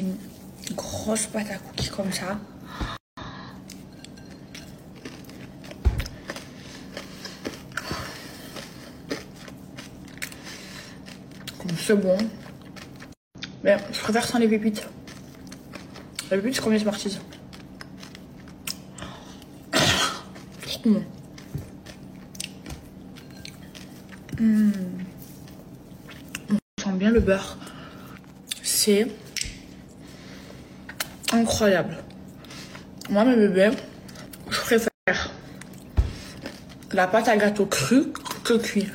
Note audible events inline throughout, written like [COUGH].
une grosse pâte à cookies comme ça. C'est bon. Mais je préfère sans les pépites. Les pépites, c'est comme les Smarties. Bon. Mmh. On sent bien le beurre. C'est incroyable. Moi, mes bébés, je préfère la pâte à gâteau crue que cuit.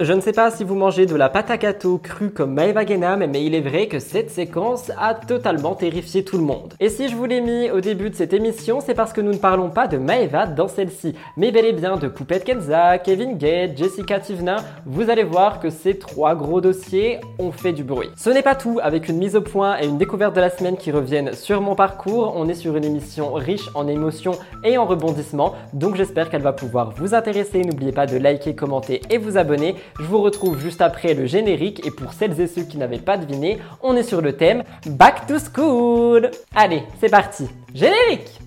Je ne sais pas si vous mangez de la pâte à gâteau crue comme Maeva Genam, mais il est vrai que cette séquence a totalement terrifié tout le monde. Et si je vous l'ai mis au début de cette émission, c'est parce que nous ne parlons pas de Maeva dans celle-ci, mais bel et bien de Poupette Kenza, Kevin Gate, Jessica Tivna. Vous allez voir que ces trois gros dossiers ont fait du bruit. Ce n'est pas tout, avec une mise au point et une découverte de la semaine qui reviennent sur mon parcours, on est sur une émission riche en émotions et en rebondissements, donc j'espère qu'elle va pouvoir vous intéresser. N'oubliez pas de liker, commenter et vous abonner. Je vous retrouve juste après le générique et pour celles et ceux qui n'avaient pas deviné, on est sur le thème Back to School. Allez, c'est parti. Générique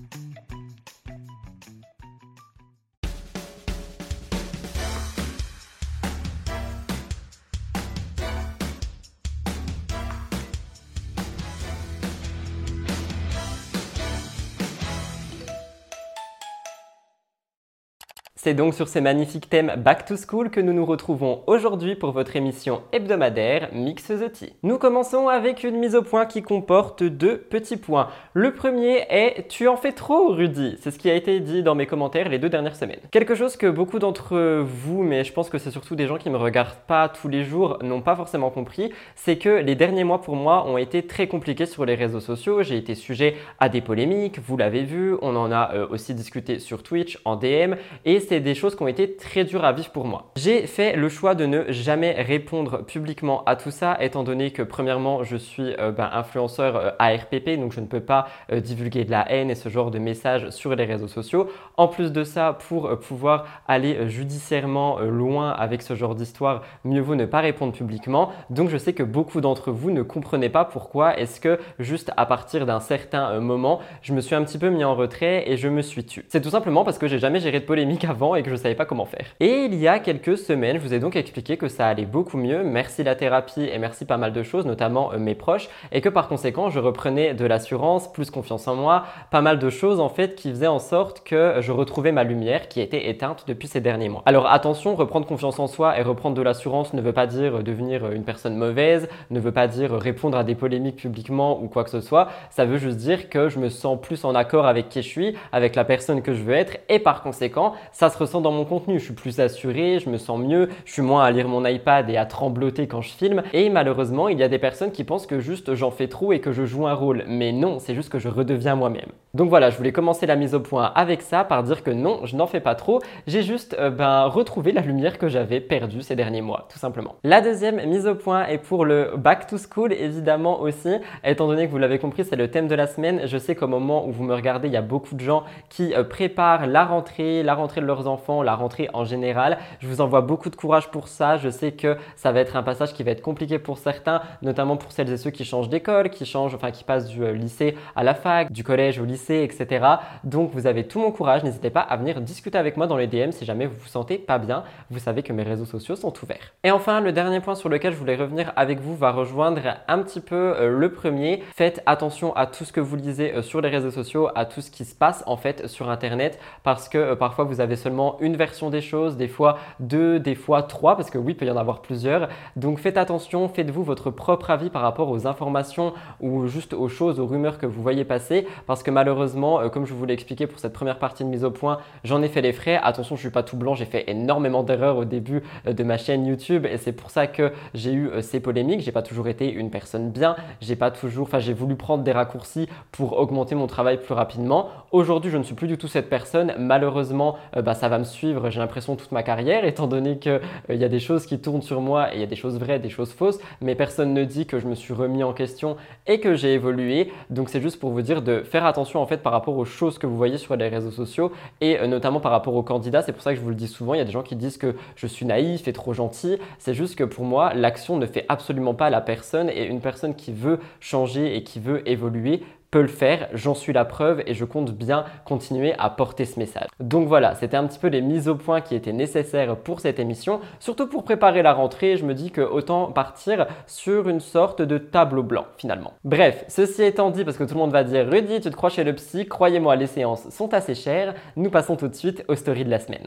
C'est donc sur ces magnifiques thèmes Back to School que nous nous retrouvons aujourd'hui pour votre émission hebdomadaire Mix the Tea. Nous commençons avec une mise au point qui comporte deux petits points. Le premier est Tu en fais trop, Rudy C'est ce qui a été dit dans mes commentaires les deux dernières semaines. Quelque chose que beaucoup d'entre vous, mais je pense que c'est surtout des gens qui me regardent pas tous les jours, n'ont pas forcément compris, c'est que les derniers mois pour moi ont été très compliqués sur les réseaux sociaux. J'ai été sujet à des polémiques, vous l'avez vu, on en a euh, aussi discuté sur Twitch, en DM, et c'est des choses qui ont été très dures à vivre pour moi. J'ai fait le choix de ne jamais répondre publiquement à tout ça, étant donné que premièrement, je suis euh, ben, influenceur euh, ARPP, donc je ne peux pas euh, divulguer de la haine et ce genre de messages sur les réseaux sociaux. En plus de ça, pour pouvoir aller judiciairement loin avec ce genre d'histoire, mieux vaut ne pas répondre publiquement. Donc je sais que beaucoup d'entre vous ne comprenaient pas pourquoi est-ce que juste à partir d'un certain moment, je me suis un petit peu mis en retrait et je me suis tu. C'est tout simplement parce que j'ai jamais géré de polémique [LAUGHS] avant et que je ne savais pas comment faire. Et il y a quelques semaines, je vous ai donc expliqué que ça allait beaucoup mieux, merci la thérapie et merci pas mal de choses, notamment euh, mes proches, et que par conséquent, je reprenais de l'assurance, plus confiance en moi, pas mal de choses en fait qui faisaient en sorte que je retrouvais ma lumière qui était éteinte depuis ces derniers mois. Alors attention, reprendre confiance en soi et reprendre de l'assurance ne veut pas dire devenir une personne mauvaise, ne veut pas dire répondre à des polémiques publiquement ou quoi que ce soit, ça veut juste dire que je me sens plus en accord avec qui je suis, avec la personne que je veux être, et par conséquent, ça se ressent dans mon contenu. Je suis plus assuré, je me sens mieux, je suis moins à lire mon iPad et à trembloter quand je filme. Et malheureusement, il y a des personnes qui pensent que juste j'en fais trop et que je joue un rôle. Mais non, c'est juste que je redeviens moi-même. Donc voilà, je voulais commencer la mise au point avec ça par dire que non, je n'en fais pas trop. J'ai juste euh, ben, retrouvé la lumière que j'avais perdue ces derniers mois, tout simplement. La deuxième mise au point est pour le back to school, évidemment aussi. Étant donné que vous l'avez compris, c'est le thème de la semaine. Je sais qu'au moment où vous me regardez, il y a beaucoup de gens qui euh, préparent la rentrée, la rentrée de enfants, la rentrée en général. Je vous envoie beaucoup de courage pour ça. Je sais que ça va être un passage qui va être compliqué pour certains, notamment pour celles et ceux qui changent d'école, qui changent, enfin qui passent du euh, lycée à la fac, du collège au lycée, etc. Donc vous avez tout mon courage. N'hésitez pas à venir discuter avec moi dans les DM si jamais vous vous sentez pas bien. Vous savez que mes réseaux sociaux sont ouverts. Et enfin, le dernier point sur lequel je voulais revenir avec vous va rejoindre un petit peu euh, le premier. Faites attention à tout ce que vous lisez euh, sur les réseaux sociaux, à tout ce qui se passe en fait sur Internet, parce que parfois vous avez seulement une version des choses, des fois deux, des fois trois, parce que oui, il peut y en avoir plusieurs. Donc faites attention, faites-vous votre propre avis par rapport aux informations ou juste aux choses, aux rumeurs que vous voyez passer, parce que malheureusement, euh, comme je vous l'ai expliqué pour cette première partie de mise au point, j'en ai fait les frais. Attention, je suis pas tout blanc, j'ai fait énormément d'erreurs au début euh, de ma chaîne YouTube et c'est pour ça que j'ai eu euh, ces polémiques. J'ai pas toujours été une personne bien, j'ai pas toujours, enfin j'ai voulu prendre des raccourcis pour augmenter mon travail plus rapidement. Aujourd'hui, je ne suis plus du tout cette personne. Malheureusement, bah, ça va me suivre, j'ai l'impression, toute ma carrière, étant donné qu'il y a des choses qui tournent sur moi et il y a des choses vraies, des choses fausses, mais personne ne dit que je me suis remis en question et que j'ai évolué. Donc c'est juste pour vous dire de faire attention en fait par rapport aux choses que vous voyez sur les réseaux sociaux et notamment par rapport aux candidats. C'est pour ça que je vous le dis souvent, il y a des gens qui disent que je suis naïf et trop gentil. C'est juste que pour moi, l'action ne fait absolument pas la personne et une personne qui veut changer et qui veut évoluer peut le faire, j'en suis la preuve et je compte bien continuer à porter ce message. Donc voilà, c'était un petit peu les mises au point qui étaient nécessaires pour cette émission, surtout pour préparer la rentrée, je me dis que autant partir sur une sorte de tableau blanc finalement. Bref, ceci étant dit, parce que tout le monde va dire Rudy, tu te crois chez le psy, croyez-moi, les séances sont assez chères, nous passons tout de suite aux stories de la semaine.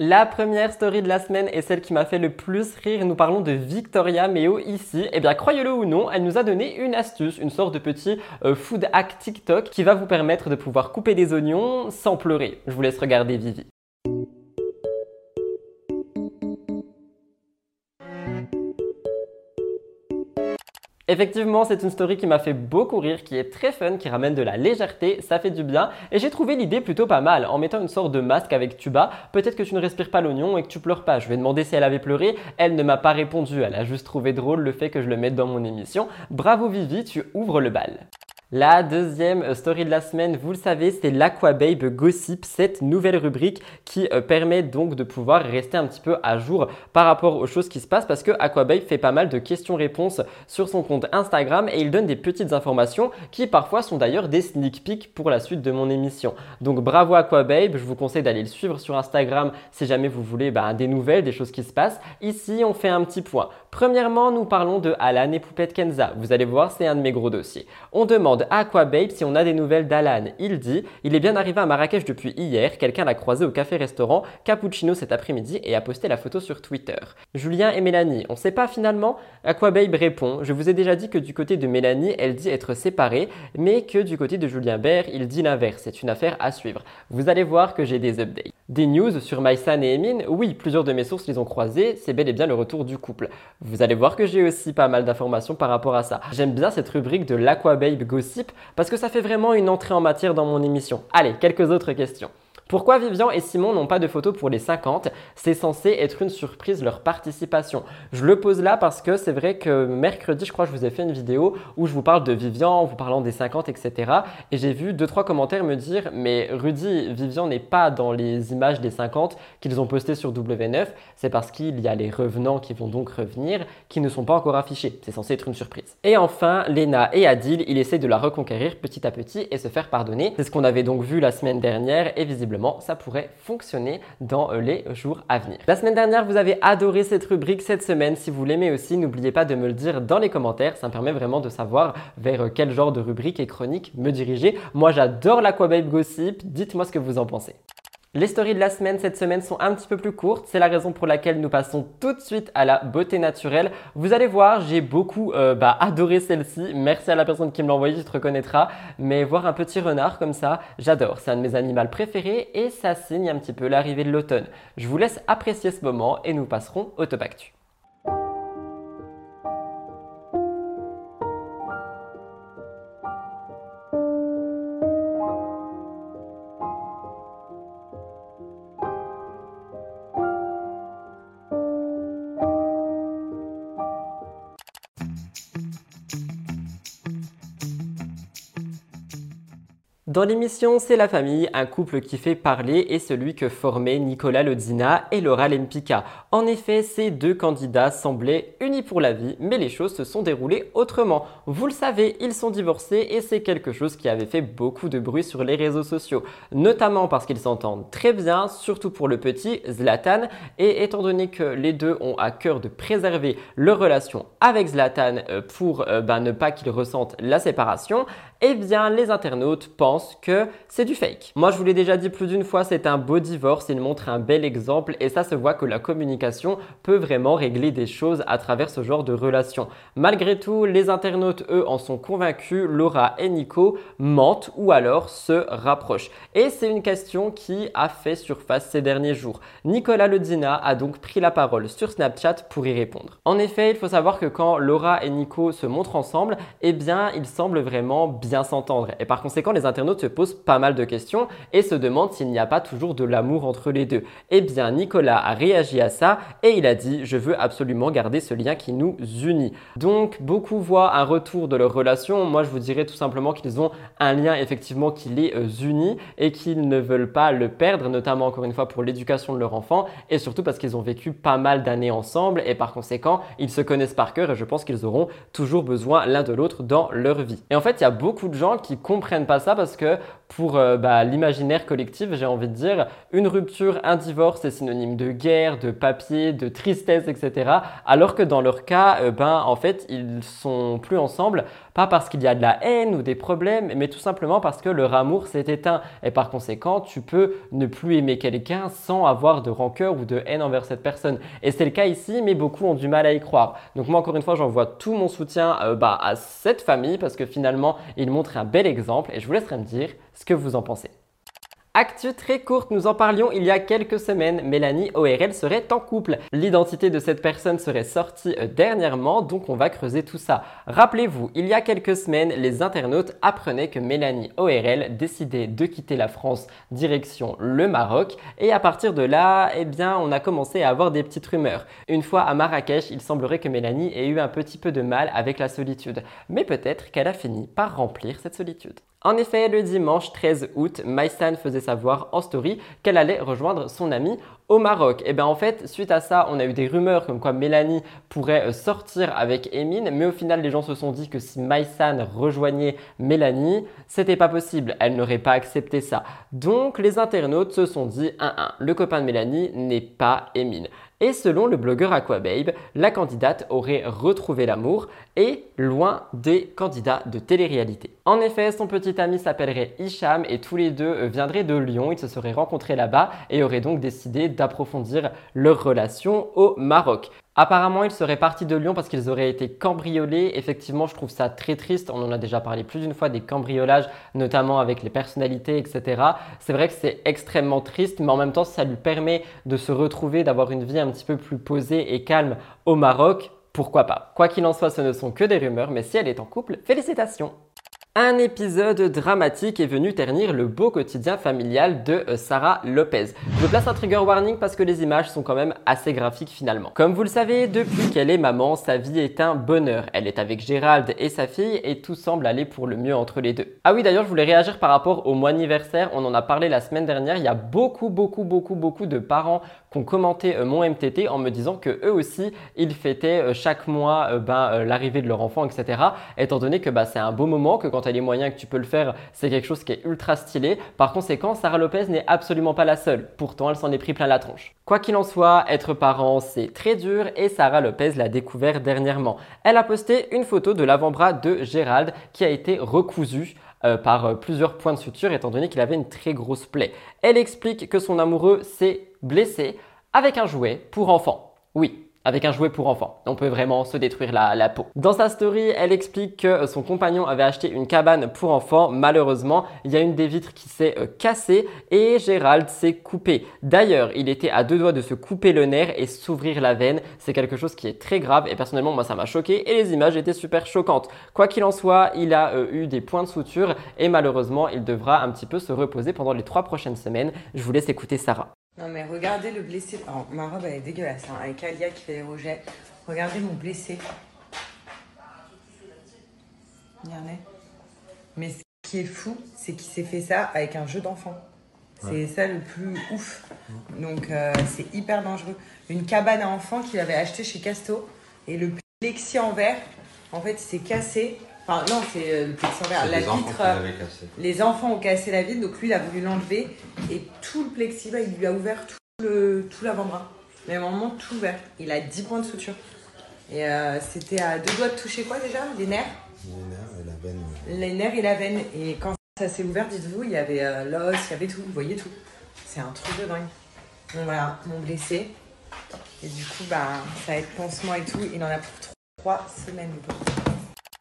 La première story de la semaine est celle qui m'a fait le plus rire. Nous parlons de Victoria Meo ici. Eh bien, croyez-le ou non, elle nous a donné une astuce, une sorte de petit euh, food hack TikTok qui va vous permettre de pouvoir couper des oignons sans pleurer. Je vous laisse regarder Vivi. Effectivement, c'est une story qui m'a fait beaucoup rire, qui est très fun, qui ramène de la légèreté, ça fait du bien. Et j'ai trouvé l'idée plutôt pas mal. En mettant une sorte de masque avec tuba, peut-être que tu ne respires pas l'oignon et que tu pleures pas. Je vais demander si elle avait pleuré. Elle ne m'a pas répondu. Elle a juste trouvé drôle le fait que je le mette dans mon émission. Bravo Vivi, tu ouvres le bal. La deuxième story de la semaine, vous le savez, c'est l'Aquababe Gossip, cette nouvelle rubrique qui euh, permet donc de pouvoir rester un petit peu à jour par rapport aux choses qui se passent parce que Aquababe fait pas mal de questions-réponses sur son compte Instagram et il donne des petites informations qui parfois sont d'ailleurs des sneak peeks pour la suite de mon émission. Donc bravo Aquababe, je vous conseille d'aller le suivre sur Instagram si jamais vous voulez bah, des nouvelles, des choses qui se passent. Ici, on fait un petit point. Premièrement, nous parlons de Alan et Poupette Kenza. Vous allez voir, c'est un de mes gros dossiers. On demande à Aquababe si on a des nouvelles d'Alan. Il dit Il est bien arrivé à Marrakech depuis hier, quelqu'un l'a croisé au café-restaurant Cappuccino cet après-midi et a posté la photo sur Twitter. Julien et Mélanie, on sait pas finalement Aquababe répond Je vous ai déjà dit que du côté de Mélanie, elle dit être séparée, mais que du côté de Julien Bert, il dit l'inverse. C'est une affaire à suivre. Vous allez voir que j'ai des updates. Des news sur Maïsan et Emin Oui, plusieurs de mes sources les ont croisés, c'est bel et bien le retour du couple. Vous allez voir que j'ai aussi pas mal d'informations par rapport à ça. J'aime bien cette rubrique de l'Aquababe Gossip parce que ça fait vraiment une entrée en matière dans mon émission. Allez, quelques autres questions. Pourquoi Vivian et Simon n'ont pas de photos pour les 50 C'est censé être une surprise leur participation. Je le pose là parce que c'est vrai que mercredi, je crois, je vous ai fait une vidéo où je vous parle de Vivian, en vous parlant des 50, etc. Et j'ai vu deux trois commentaires me dire mais Rudy, Vivian n'est pas dans les images des 50 qu'ils ont postées sur W9. C'est parce qu'il y a les revenants qui vont donc revenir qui ne sont pas encore affichés. C'est censé être une surprise. Et enfin, Lena et Adil, il essaie de la reconquérir petit à petit et se faire pardonner. C'est ce qu'on avait donc vu la semaine dernière et visiblement ça pourrait fonctionner dans euh, les jours à venir. La semaine dernière, vous avez adoré cette rubrique. Cette semaine, si vous l'aimez aussi, n'oubliez pas de me le dire dans les commentaires. Ça me permet vraiment de savoir vers euh, quel genre de rubrique et chronique me diriger. Moi, j'adore l'Aquababe Gossip. Dites-moi ce que vous en pensez. Les stories de la semaine cette semaine sont un petit peu plus courtes, c'est la raison pour laquelle nous passons tout de suite à la beauté naturelle. Vous allez voir, j'ai beaucoup euh, bah, [LAUGHS] adoré celle-ci, merci à la personne qui me l'a envoyée, tu te reconnaîtras, mais voir un petit renard comme ça, j'adore, c'est un de mes animaux préférés et ça signe un petit peu l'arrivée de l'automne. Je vous laisse apprécier ce moment et nous passerons au top actu. Dans l'émission C'est la famille, un couple qui fait parler est celui que formaient Nicolas Lodzina et Laura Lempicka. En effet, ces deux candidats semblaient unis pour la vie, mais les choses se sont déroulées autrement. Vous le savez, ils sont divorcés et c'est quelque chose qui avait fait beaucoup de bruit sur les réseaux sociaux, notamment parce qu'ils s'entendent très bien, surtout pour le petit Zlatan, et étant donné que les deux ont à cœur de préserver leur relation avec Zlatan euh, pour euh, ben, ne pas qu'ils ressentent la séparation, eh bien les internautes pensent que c'est du fake. Moi je vous l'ai déjà dit plus d'une fois, c'est un beau divorce, il montre un bel exemple et ça se voit que la communication peut vraiment régler des choses à travers ce genre de relation. Malgré tout, les internautes eux en sont convaincus, Laura et Nico mentent ou alors se rapprochent. Et c'est une question qui a fait surface ces derniers jours. Nicolas Ledina a donc pris la parole sur Snapchat pour y répondre. En effet, il faut savoir que quand Laura et Nico se montrent ensemble, eh bien ils semblent vraiment bien s'entendre. Et par conséquent, les internautes se posent pas mal de questions et se demandent s'il n'y a pas toujours de l'amour entre les deux. Eh bien, Nicolas a réagi à ça et il a dit je veux absolument garder ce lien qui nous unit. Donc, beaucoup voient un retour de leur relation. Moi, je vous dirais tout simplement qu'ils ont un lien effectivement qui les euh, unit et qu'ils ne veulent pas le perdre, notamment encore une fois pour l'éducation de leur enfant et surtout parce qu'ils ont vécu pas mal d'années ensemble et par conséquent, ils se connaissent par cœur et je pense qu'ils auront toujours besoin l'un de l'autre dans leur vie. Et en fait, il y a beaucoup de gens qui comprennent pas ça parce que pour euh, bah, l'imaginaire collectif, j'ai envie de dire, une rupture, un divorce, c'est synonyme de guerre, de papier, de tristesse, etc. Alors que dans leur cas, euh, ben, en fait, ils sont plus ensemble, pas parce qu'il y a de la haine ou des problèmes, mais tout simplement parce que leur amour s'est éteint. Et par conséquent, tu peux ne plus aimer quelqu'un sans avoir de rancœur ou de haine envers cette personne. Et c'est le cas ici, mais beaucoup ont du mal à y croire. Donc moi, encore une fois, j'envoie tout mon soutien euh, bah, à cette famille parce que finalement, ils montrent un bel exemple et je vous laisserai me dire ce que vous en pensez. Actu très courte, nous en parlions il y a quelques semaines, Mélanie ORL serait en couple. L'identité de cette personne serait sortie euh, dernièrement, donc on va creuser tout ça. Rappelez-vous, il y a quelques semaines, les internautes apprenaient que Mélanie ORL décidait de quitter la France direction le Maroc, et à partir de là, eh bien, on a commencé à avoir des petites rumeurs. Une fois à Marrakech, il semblerait que Mélanie ait eu un petit peu de mal avec la solitude, mais peut-être qu'elle a fini par remplir cette solitude. En effet, le dimanche 13 août, Maïsan faisait savoir en story qu'elle allait rejoindre son ami au Maroc. Et bien en fait, suite à ça, on a eu des rumeurs comme quoi Mélanie pourrait euh, sortir avec Emine, mais au final, les gens se sont dit que si Maïsan rejoignait Mélanie, c'était pas possible. Elle n'aurait pas accepté ça. Donc les internautes se sont dit 1-1, le copain de Mélanie n'est pas Emine. Et selon le blogueur Aquababe, la candidate aurait retrouvé l'amour et loin des candidats de télé-réalité. En effet, son petit ami s'appellerait Hicham et tous les deux viendraient de Lyon. Ils se seraient rencontrés là-bas et auraient donc décidé d'approfondir leur relation au Maroc. Apparemment, ils seraient partis de Lyon parce qu'ils auraient été cambriolés. Effectivement, je trouve ça très triste. On en a déjà parlé plus d'une fois des cambriolages, notamment avec les personnalités, etc. C'est vrai que c'est extrêmement triste, mais en même temps, ça lui permet de se retrouver, d'avoir une vie un petit peu plus posée et calme au Maroc. Pourquoi pas? Quoi qu'il en soit, ce ne sont que des rumeurs, mais si elle est en couple, félicitations un épisode dramatique est venu ternir le beau quotidien familial de euh, Sarah Lopez. Je place un trigger warning parce que les images sont quand même assez graphiques finalement. Comme vous le savez, depuis qu'elle est maman, sa vie est un bonheur. Elle est avec Gérald et sa fille et tout semble aller pour le mieux entre les deux. Ah oui, d'ailleurs, je voulais réagir par rapport au mois anniversaire. On en a parlé la semaine dernière. Il y a beaucoup, beaucoup, beaucoup, beaucoup de parents qui ont commenté euh, mon MTT en me disant que eux aussi, ils fêtaient euh, chaque mois ben, l'arrivée de leur enfant, etc. Étant donné que bah, c'est un beau moment, que quand les moyens que tu peux le faire, c'est quelque chose qui est ultra stylé. Par conséquent, Sarah Lopez n'est absolument pas la seule. Pourtant, elle s'en est pris plein la tronche. Quoi qu'il en soit, être parent, c'est très dur et Sarah Lopez l'a découvert dernièrement. Elle a posté une photo de l'avant-bras de Gérald qui a été recousu euh, par euh, plusieurs points de suture étant donné qu'il avait une très grosse plaie. Elle explique que son amoureux s'est blessé avec un jouet pour enfants. Oui, avec un jouet pour enfants. On peut vraiment se détruire la, peau. Dans sa story, elle explique que son compagnon avait acheté une cabane pour enfants. Malheureusement, il y a une des vitres qui s'est euh, cassée et Gérald s'est coupé. D'ailleurs, il était à deux doigts de se couper le nerf et s'ouvrir la veine. C'est quelque chose qui est très grave et personnellement, moi, ça m'a choqué et les images étaient super choquantes. Quoi qu'il en soit, il a euh, eu des points de suture et malheureusement, il devra un petit peu se reposer pendant les trois prochaines semaines. Je vous laisse écouter Sarah. Non mais regardez le blessé. ma robe elle est dégueulasse hein, avec Alia qui fait les rejets. Regardez mon blessé. Regardez. Mais ce qui est fou, c'est qu'il s'est fait ça avec un jeu d'enfant. C'est ça le plus ouf. Donc euh, c'est hyper dangereux. Une cabane à enfants qu'il avait acheté chez Casto et le plexi en verre, en fait, il s'est cassé Enfin, non, c'est euh, le plexi en verre. La vitre. Euh, les enfants ont cassé la vitre, donc lui, il a voulu l'enlever. Et tout le plexi, bah, il lui a ouvert tout le tout l'avant-bras. Mais à un moment, tout ouvert. Il a 10 points de suture. Et euh, c'était à deux doigts de toucher quoi déjà Les nerfs? Les nerfs et la veine. Les nerfs et la veine. Et quand ça s'est ouvert, dites-vous, il y avait l'os, il y avait tout. Vous voyez tout. C'est un truc de dingue. Donc voilà, mon blessé. Et du coup, bah, ça va être pansement et tout. Il en a pour trois semaines.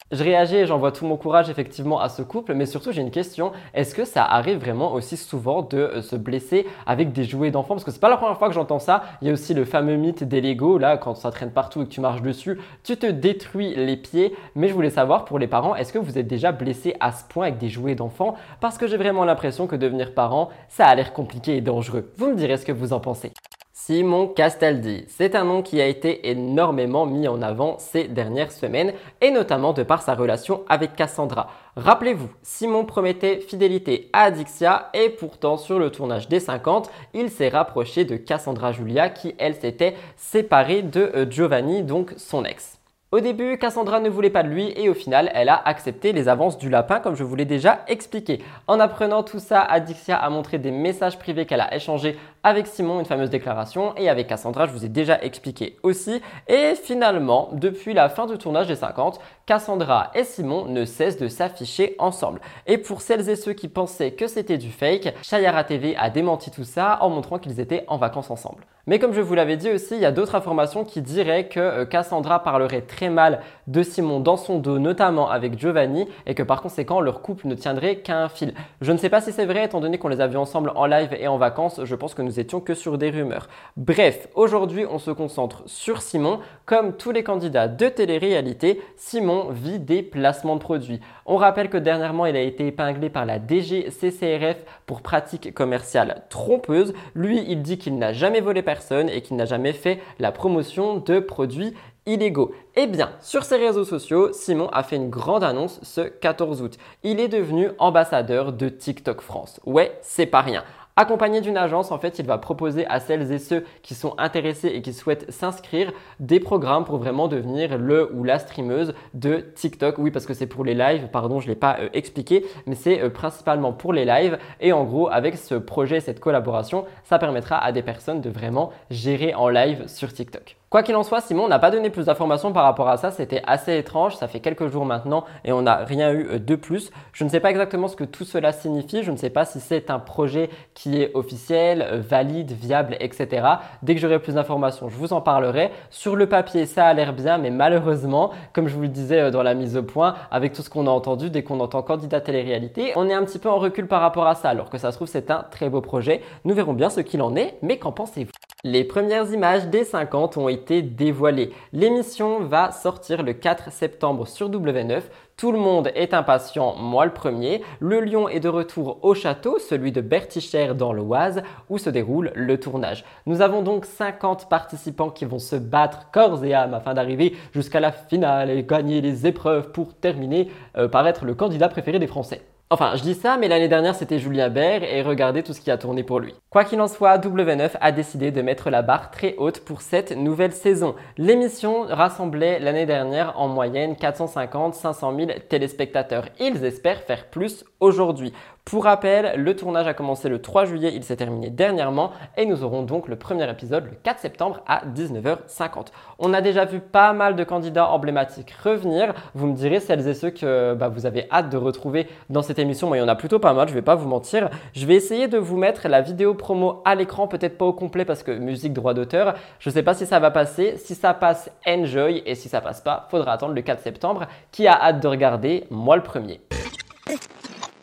Je réagis et j'envoie tout mon courage effectivement à ce couple, mais surtout j'ai une question, est-ce que ça arrive vraiment aussi souvent de euh, se blesser avec des jouets d'enfants? Parce que c'est pas la première fois que j'entends ça, il y a aussi le fameux mythe des Lego, là quand ça traîne partout et que tu marches dessus, tu te détruis les pieds, mais je voulais savoir pour les parents, est-ce que vous êtes déjà blessé à ce point avec des jouets d'enfants? Parce que j'ai vraiment l'impression que devenir parent, ça a l'air compliqué et dangereux. Vous me direz ce que vous en pensez. Simon Castaldi, c'est un nom qui a été énormément mis en avant ces dernières semaines et notamment de par sa relation avec Cassandra. Rappelez-vous, Simon promettait fidélité à Adixia et pourtant sur le tournage des 50, il s'est rapproché de Cassandra Julia qui elle s'était séparée de euh, Giovanni, donc son ex. Au début, Cassandra ne voulait pas de lui et au final, elle a accepté les avances du lapin comme je vous l'ai déjà expliqué. En apprenant tout ça, Adixia a montré des messages privés qu'elle a échangés avec Simon, une fameuse déclaration, et avec Cassandra, je vous ai déjà expliqué aussi. Et finalement, depuis la fin du tournage des 50, Cassandra et Simon ne cessent de s'afficher ensemble. Et pour celles et ceux qui pensaient que c'était du fake, Shayara TV a démenti tout ça en montrant qu'ils étaient en vacances ensemble. Mais comme je vous l'avais dit aussi, il y a d'autres informations qui diraient que euh, Cassandra parlerait très mal de Simon dans son dos, notamment avec Giovanni, et que par conséquent leur couple ne tiendrait qu'à un fil. Je ne sais pas si c'est vrai, étant donné qu'on les a vus ensemble en live et en vacances, je pense que nous étions que sur des rumeurs. Bref, aujourd'hui on se concentre sur Simon. Comme tous les candidats de télé-réalité, Simon vit des placements de produits. On rappelle que dernièrement il a été épinglé par la DGCCRF pour pratiques commerciales trompeuses. Lui, il dit qu'il n'a jamais volé personne et qu'il n'a jamais fait la promotion de produits illégaux. Eh bien, sur ses réseaux sociaux, Simon a fait une grande annonce ce 14 août. Il est devenu ambassadeur de TikTok France. Ouais, c'est pas rien. Accompagné d'une agence, en fait, il va proposer à celles et ceux qui sont intéressés et qui souhaitent s'inscrire des programmes pour vraiment devenir le ou la streameuse de TikTok. Oui, parce que c'est pour les lives, pardon, je ne l'ai pas euh, expliqué, mais c'est euh, principalement pour les lives. Et en gros, avec ce projet, cette collaboration, ça permettra à des personnes de vraiment gérer en live sur TikTok. Quoi qu'il en soit, Simon n'a pas donné plus d'informations par rapport à ça. C'était assez étrange. Ça fait quelques jours maintenant et on n'a rien eu euh, de plus. Je ne sais pas exactement ce que tout cela signifie. Je ne sais pas si c'est un projet qui est officiel, euh, valide, viable, etc. Dès que j'aurai plus d'informations, je vous en parlerai. Sur le papier, ça a l'air bien, mais malheureusement, comme je vous le disais euh, dans la mise au point, avec tout ce qu'on a entendu, dès qu'on entend candidat télé-réalité, on est un petit peu en recul par rapport à ça. Alors que ça se trouve, c'est un très beau projet. Nous verrons bien ce qu'il en est. Mais qu'en pensez-vous? Les premières images des 50 ont été dévoilées. L'émission va sortir le 4 septembre sur W9. Tout le monde est impatient, moi le premier. Le lion est de retour au château, celui de Bertichère dans l'Oise, où se déroule le tournage. Nous avons donc 50 participants qui vont se battre corps et âme afin d'arriver jusqu'à la finale et gagner les épreuves pour terminer euh, par être le candidat préféré des Français. Enfin, je dis ça, mais l'année dernière c'était Julien Bert et regardez tout ce qui a tourné pour lui. Quoi qu'il en soit, W9 a décidé de mettre la barre très haute pour cette nouvelle saison. L'émission rassemblait l'année dernière en moyenne 450-500 000 téléspectateurs. Ils espèrent faire plus aujourd'hui. Pour rappel, le tournage a commencé le 3 juillet, il s'est terminé dernièrement et nous aurons donc le premier épisode le 4 septembre à 19h50. On a déjà vu pas mal de candidats emblématiques revenir. Vous me direz celles et ceux que bah, vous avez hâte de retrouver dans cette émission. Moi, il y en a plutôt pas mal, je vais pas vous mentir. Je vais essayer de vous mettre la vidéo promo à l'écran, peut-être pas au complet parce que musique droit d'auteur. Je sais pas si ça va passer. Si ça passe, enjoy et si ça passe pas, faudra attendre le 4 septembre. Qui a hâte de regarder? Moi le premier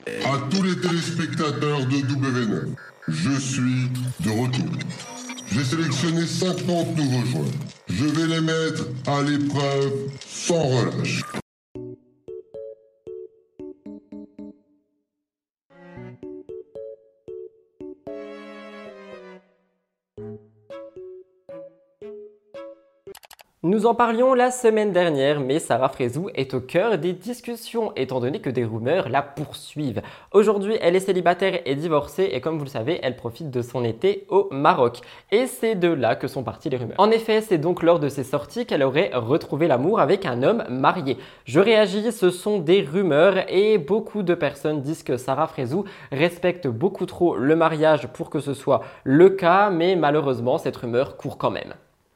à tous les téléspectateurs de W9. Je suis de retour. J'ai sélectionné 50 nouveaux joueurs. Je vais les mettre à l'épreuve sans relâche. Nous en parlions la semaine dernière, mais Sarah Frézou est au cœur des discussions, étant donné que des rumeurs la poursuivent. Aujourd'hui, elle est célibataire et divorcée, et comme vous le savez, elle profite de son été au Maroc. Et c'est de là que sont parties les rumeurs. En effet, c'est donc lors de ses sorties qu'elle aurait retrouvé l'amour avec un homme marié. Je réagis, ce sont des rumeurs, et beaucoup de personnes disent que Sarah Frézou respecte beaucoup trop le mariage pour que ce soit le cas, mais malheureusement, cette rumeur court quand même.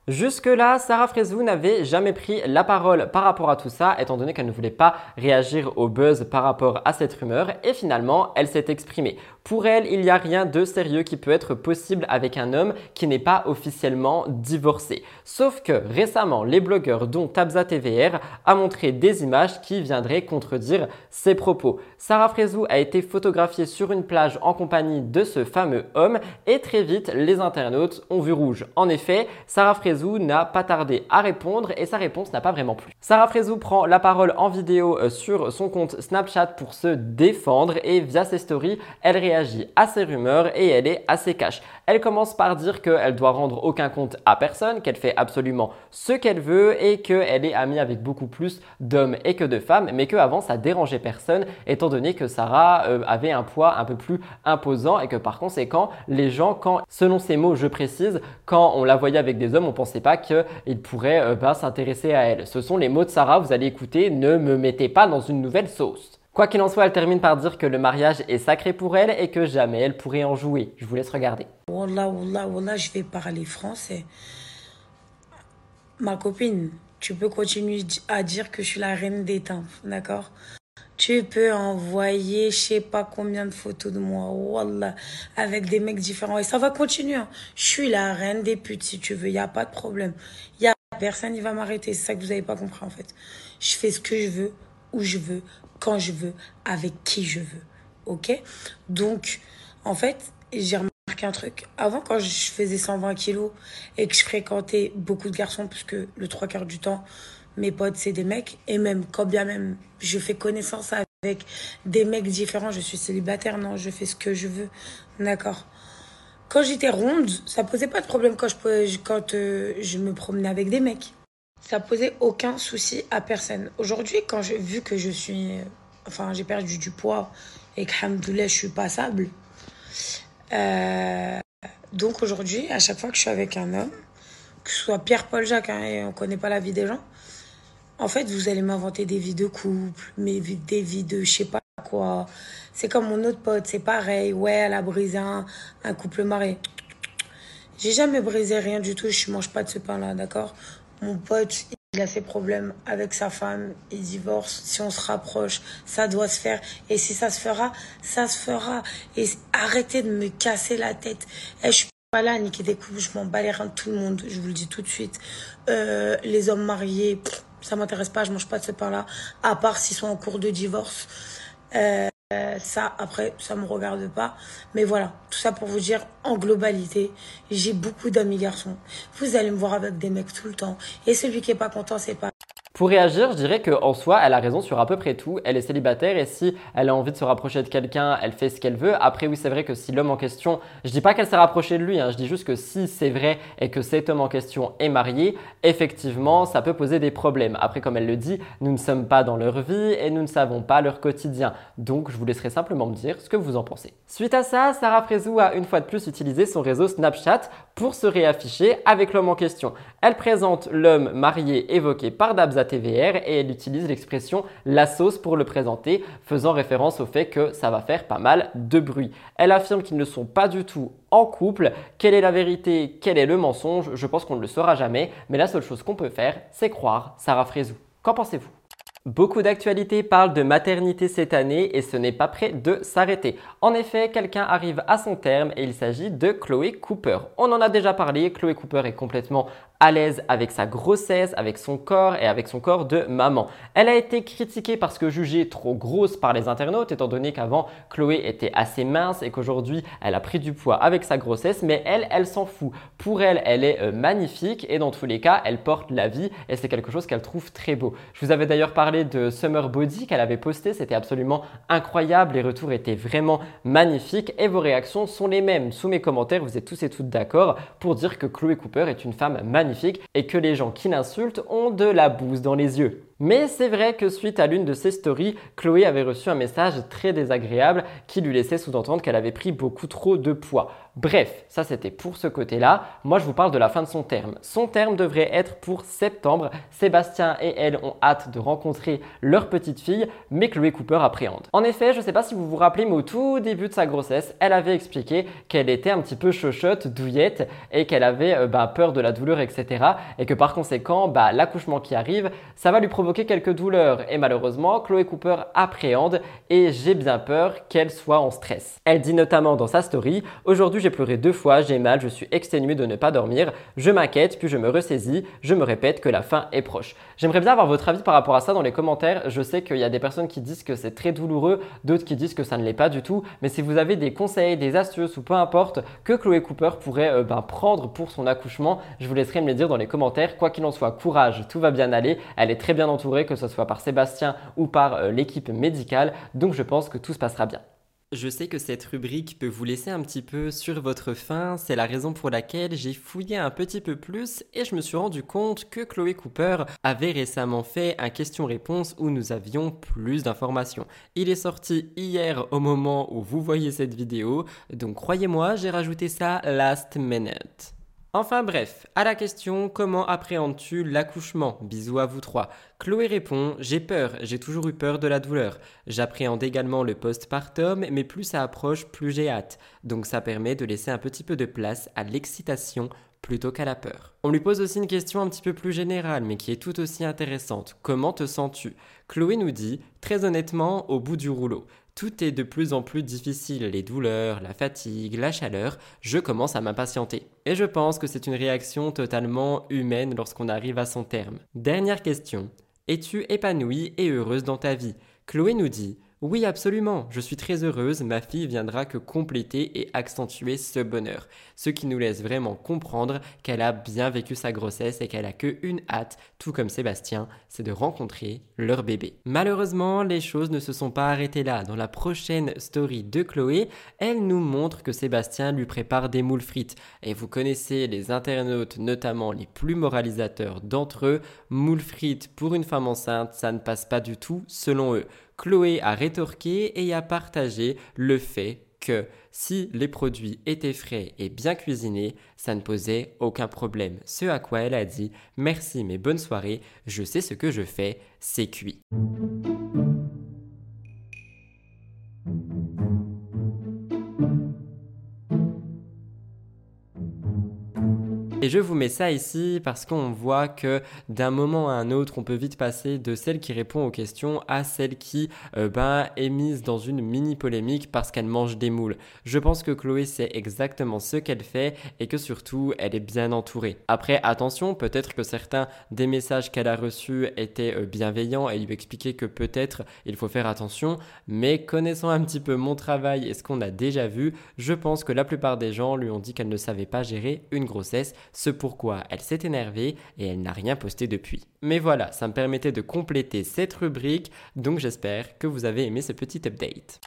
Jusque-là, Sarah Frézou n'avait jamais pris la parole par rapport à tout ça, étant donné qu'elle ne voulait pas réagir au buzz par rapport à cette rumeur, et finalement, elle s'est exprimée. Pour elle, il n'y a rien de sérieux qui peut être possible avec un homme qui n'est pas officiellement divorcé. Sauf que récemment, les blogueurs dont Tabza TVR a montré des images qui viendraient contredire ces propos. Sarah Frézou a été photographiée sur une plage en compagnie de ce fameux homme et très vite, les internautes ont vu rouge. En effet, Sarah Frézou n'a pas tardé à répondre et sa réponse n'a pas vraiment plu. Sarah Frézou prend la parole en vidéo euh, sur son compte Snapchat pour se défendre et via ses stories, elle réagit à ces rumeurs et elle est assez cash. Elle commence par dire qu'elle doit rendre aucun compte à personne, qu'elle fait absolument ce qu'elle veut et qu'elle est amie avec beaucoup plus d'hommes et que de femmes, mais qu'avant ça dérangeait personne étant donné que Sarah euh, avait un poids un peu plus imposant et que par conséquent les gens, quand, selon ces mots je précise, quand on la voyait avec des hommes, on pensait pas qu'ils pourraient euh, bah, s'intéresser à elle. Ce sont les mots de Sarah, vous allez écouter, ne me mettez pas dans une nouvelle sauce. Quoi qu'il en soit, elle termine par dire que le mariage est sacré pour elle et que jamais elle pourrait en jouer. Je vous laisse regarder. Wallah, wallah, wallah, je vais parler français. Ma copine, tu peux continuer à dire que je suis la reine des temps, d'accord? Tu peux envoyer je sais pas combien de photos de moi, wallah, avec des mecs différents. Et ça va continuer. Hein. Je suis la reine des putes, si tu veux. Il n'y a pas de problème. Il y a personne qui va m'arrêter. C'est ça que vous n'avez pas compris, en fait. Je fais ce que je veux, où je veux, quand je veux, avec qui je veux. Ok? Donc, en fait, j'ai remarqué un truc. Avant, quand je faisais 120 kilos et que je fréquentais beaucoup de garçons, puisque le trois quarts du temps, mes potes, c'est des mecs. Et même, quand bien même je fais connaissance avec des mecs différents, je suis célibataire, non, je fais ce que je veux. D'accord? Quand j'étais ronde, ça posait pas de problème quand je, quand, euh, je me promenais avec des mecs ça posait aucun souci à personne. Aujourd'hui, quand j'ai vu que je suis. Enfin, j'ai perdu du poids et que, je suis passable. Euh, donc aujourd'hui, à chaque fois que je suis avec un homme, que ce soit Pierre-Paul Jacques, hein, et on connaît pas la vie des gens, en fait, vous allez m'inventer des vies de couple, mais des vies de je sais pas quoi. C'est comme mon autre pote, c'est pareil. Ouais, elle a brisé un, couple marié. J'ai jamais brisé rien du tout, je mange pas de ce pain-là, d'accord? Mon pote, il a ses problèmes avec sa femme, il divorce. Si on se rapproche, ça doit se faire. Et si ça se fera, ça se fera. Et arrêtez de me casser la tête. Et eh, je suis pas là à niquer des coups, je m'en bats les reins tout le monde, je vous le dis tout de suite. Euh, les hommes mariés, ça m'intéresse pas, je mange pas de ce pain-là, à part s'ils sont en cours de divorce. Euh, ça, après, ça me regarde pas. Mais voilà, tout ça pour vous dire, en globalité, j'ai beaucoup d'amis garçons. Vous allez me voir avec des mecs tout le temps. Et celui qui est pas content, c'est pas pour réagir, je dirais qu'en soi, elle a raison sur à peu près tout. Elle est célibataire et si elle a envie de se rapprocher de quelqu'un, elle fait ce qu'elle veut. Après, oui, c'est vrai que si l'homme en question, je dis pas qu'elle s'est rapprochée de lui, hein, je dis juste que si c'est vrai et que cet homme en question est marié, effectivement, ça peut poser des problèmes. Après, comme elle le dit, nous ne sommes pas dans leur vie et nous ne savons pas leur quotidien. Donc, je vous laisserai simplement me dire ce que vous en pensez. Suite à ça, Sarah Frézou a une fois de plus utilisé son réseau Snapchat pour se réafficher avec l'homme en question. Elle présente l'homme marié évoqué par Dabza TVR et elle utilise l'expression la sauce pour le présenter, faisant référence au fait que ça va faire pas mal de bruit. Elle affirme qu'ils ne sont pas du tout en couple. Quelle est la vérité? Quel est le mensonge? Je pense qu'on ne le saura jamais, mais la seule chose qu'on peut faire, c'est croire Sarah Frézou. Qu'en pensez-vous? Beaucoup d'actualités parlent de maternité cette année et ce n'est pas prêt de s'arrêter. En effet, quelqu'un arrive à son terme et il s'agit de Chloé Cooper. On en a déjà parlé, Chloé Cooper est complètement à l'aise avec sa grossesse, avec son corps et avec son corps de maman. Elle a été critiquée parce que jugée trop grosse par les internautes, étant donné qu'avant Chloé était assez mince et qu'aujourd'hui elle a pris du poids avec sa grossesse, mais elle, elle s'en fout. Pour elle, elle est euh, magnifique et dans tous les cas, elle porte la vie et c'est quelque chose qu'elle trouve très beau. Je vous avais d'ailleurs parlé de Summer Body qu'elle avait posté, c'était absolument incroyable, les retours étaient vraiment magnifiques et vos réactions sont les mêmes. Sous mes commentaires, vous êtes tous et toutes d'accord pour dire que Chloé Cooper est une femme magnifique et que les gens qui l'insultent ont de la bouse dans les yeux. Mais c'est vrai que suite à l'une de ses stories, Chloé avait reçu un message très désagréable qui lui laissait sous-entendre qu'elle avait pris beaucoup trop de poids. Bref, ça c'était pour ce côté-là. Moi je vous parle de la fin de son terme. Son terme devrait être pour septembre. Sébastien et elle ont hâte de rencontrer leur petite fille, mais Chloé Cooper appréhende. En effet, je ne sais pas si vous vous rappelez, mais au tout début de sa grossesse, elle avait expliqué qu'elle était un petit peu chochotte, douillette, et qu'elle avait euh, bah, peur de la douleur, etc. Et que par conséquent, bah, l'accouchement qui arrive, ça va lui provoquer quelques douleurs. Et malheureusement, Chloé Cooper appréhende et j'ai bien peur qu'elle soit en stress. Elle dit notamment dans sa story, aujourd'hui j'ai pleuré deux fois, j'ai mal, je suis exténuée de ne pas dormir, je m'inquiète, puis je me ressaisis, je me répète que la fin est proche. J'aimerais bien avoir votre avis par rapport à ça dans les commentaires. Je sais qu'il y a des personnes qui disent que c'est très douloureux, d'autres qui disent que ça ne l'est pas du tout. Mais si vous avez des conseils, des astuces ou peu importe que Chloé Cooper pourrait euh, ben, prendre pour son accouchement, je vous laisserai me les dire dans les commentaires. Quoi qu'il en soit, courage, tout va bien aller. Elle est très bien entourée, que ce soit par Sébastien ou par euh, l'équipe médicale. Donc je pense que tout se passera bien. Je sais que cette rubrique peut vous laisser un petit peu sur votre faim, c'est la raison pour laquelle j'ai fouillé un petit peu plus et je me suis rendu compte que Chloé Cooper avait récemment fait un question-réponse où nous avions plus d'informations. Il est sorti hier au moment où vous voyez cette vidéo, donc croyez-moi, j'ai rajouté ça last minute. Enfin bref, à la question comment appréhendes-tu l'accouchement? Bisous à vous trois. Chloé répond J'ai peur, j'ai toujours eu peur de la douleur. J'appréhende également le postpartum, mais plus ça approche, plus j'ai hâte. Donc ça permet de laisser un petit peu de place à l'excitation plutôt qu'à la peur. On lui pose aussi une question un petit peu plus générale, mais qui est tout aussi intéressante. Comment te sens-tu? Chloé nous dit Très honnêtement, au bout du rouleau. Tout est de plus en plus difficile, les douleurs, la fatigue, la chaleur, je commence à m'impatienter. Et je pense que c'est une réaction totalement humaine lorsqu'on arrive à son terme. Dernière question. Es-tu épanouie et heureuse dans ta vie? Chloé nous dit oui, absolument. Je suis très heureuse. Ma fille viendra que compléter et accentuer ce bonheur. Ce qui nous laisse vraiment comprendre qu'elle a bien vécu sa grossesse et qu'elle a que une hâte, tout comme Sébastien, c'est de rencontrer leur bébé. Malheureusement, les choses ne se sont pas arrêtées là. Dans la prochaine story de Chloé, elle nous montre que Sébastien lui prépare des moules frites. Et vous connaissez les internautes, notamment les plus moralisateurs d'entre eux. Moules frites pour une femme enceinte, ça ne passe pas du tout selon eux. Chloé a rétorqué et a partagé le fait que si les produits étaient frais et bien cuisinés, ça ne posait aucun problème. Ce à quoi elle a dit Merci mais bonne soirée, je sais ce que je fais, c'est cuit. Et je vous mets ça ici parce qu'on voit que d'un moment à un autre, on peut vite passer de celle qui répond aux questions à celle qui euh, ben, est mise dans une mini polémique parce qu'elle mange des moules. Je pense que Chloé sait exactement ce qu'elle fait et que surtout, elle est bien entourée. Après, attention, peut-être que certains des messages qu'elle a reçus étaient euh, bienveillants et lui expliquaient que peut-être il faut faire attention, mais connaissant un petit peu mon travail et ce qu'on a déjà vu, je pense que la plupart des gens lui ont dit qu'elle ne savait pas gérer une grossesse ce pourquoi elle s'est énervée et elle n'a rien posté depuis. Mais voilà, ça me permettait de compléter cette rubrique, donc j'espère que vous avez aimé ce petit update.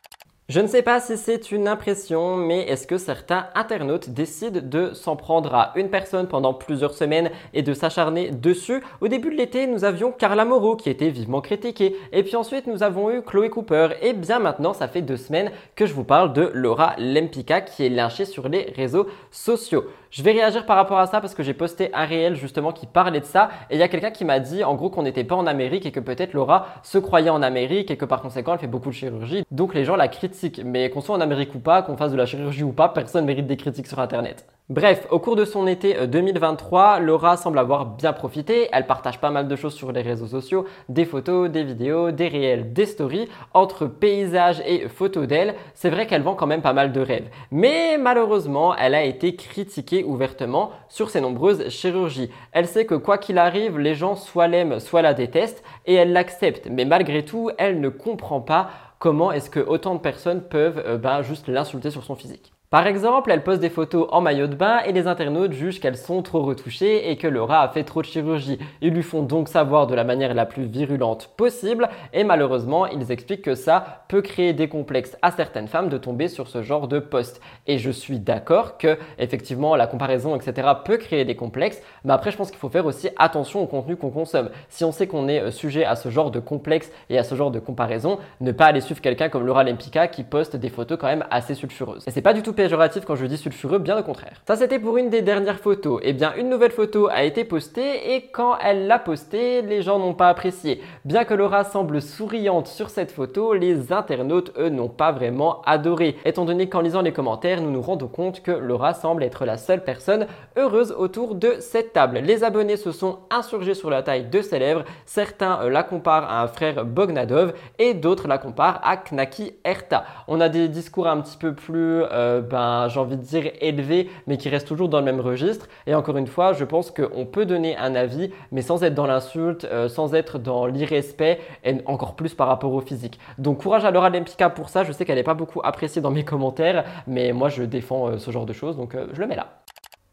Je ne sais pas si c'est une impression, mais est-ce que certains internautes décident de s'en prendre à une personne pendant plusieurs semaines et de s'acharner dessus? Au début de l'été, nous avions Carla Moreau qui était vivement critiquée, et puis ensuite nous avons eu Chloé Cooper, et bien maintenant ça fait deux semaines que je vous parle de Laura Lempicka qui est lynchée sur les réseaux sociaux. Je vais réagir par rapport à ça parce que j'ai posté un réel justement qui parlait de ça et il y a quelqu'un qui m'a dit en gros qu'on n'était pas en Amérique et que peut-être Laura se croyait en Amérique et que par conséquent elle fait beaucoup de chirurgie. Donc les gens la critiquent. Mais qu'on soit en Amérique ou pas, qu'on fasse de la chirurgie ou pas, personne mérite des critiques sur Internet. Bref, au cours de son été 2023, euh, Laura semble avoir bien profité. Elle partage pas mal de choses sur les réseaux sociaux, des photos, des vidéos, des réels, des stories. Entre paysages et photos d'elle, c'est vrai qu'elle vend quand même pas mal de rêves. Mais malheureusement, elle a été critiquée ouvertement sur ses nombreuses chirurgies. Elle sait que quoi qu'il arrive, les gens soit l'aiment, soit la détestent, et elle l'accepte. Mais malgré tout, elle ne comprend pas comment est-ce que autant de personnes peuvent euh, ben, juste l'insulter sur son physique. Par exemple, elle poste des photos en maillot de bain et les internautes jugent qu'elles sont trop retouchées et que Laura a fait trop de chirurgie. Ils lui font donc savoir de la manière la plus virulente possible et malheureusement, ils expliquent que ça peut créer des complexes à certaines femmes de tomber sur ce genre de post. Et je suis d'accord que effectivement la comparaison etc peut créer des complexes, mais après je pense qu'il faut faire aussi attention au contenu qu'on consomme. Si on sait qu'on est euh, sujet à ce genre de complexe et à ce genre de comparaison, ne pas aller suivre quelqu'un comme Laura Lempicka qui poste des photos quand même assez sulfureuses. C'est pas du tout péjoratif quand je dis sulfureux, bien au contraire. Ça c'était pour une des dernières photos. Et eh bien une nouvelle photo a été postée et quand elle l'a postée, les gens n'ont pas apprécié. Bien que Laura semble souriante sur cette photo, les internautes eux n'ont pas vraiment adoré. Étant donné qu'en lisant les commentaires, nous nous rendons compte que Laura semble être la seule personne heureuse autour de cette table. Les abonnés se sont insurgés sur la taille de ses lèvres. Certains euh, la comparent à un frère Bognadov et d'autres la comparent à Knaki Erta. On a des discours un petit peu plus, euh, ben, j'ai envie de dire, élevés, mais qui restent toujours dans le même registre. Et encore une fois, je pense qu'on peut donner un avis, mais sans être dans l'insulte, euh, sans être dans l'irrespect, et encore plus par rapport au physique. Donc courage à Laura Lempika pour ça. Je sais qu'elle n'est pas beaucoup appréciée dans mes commentaires, mais moi je défends ce genre de choses, donc je le mets là.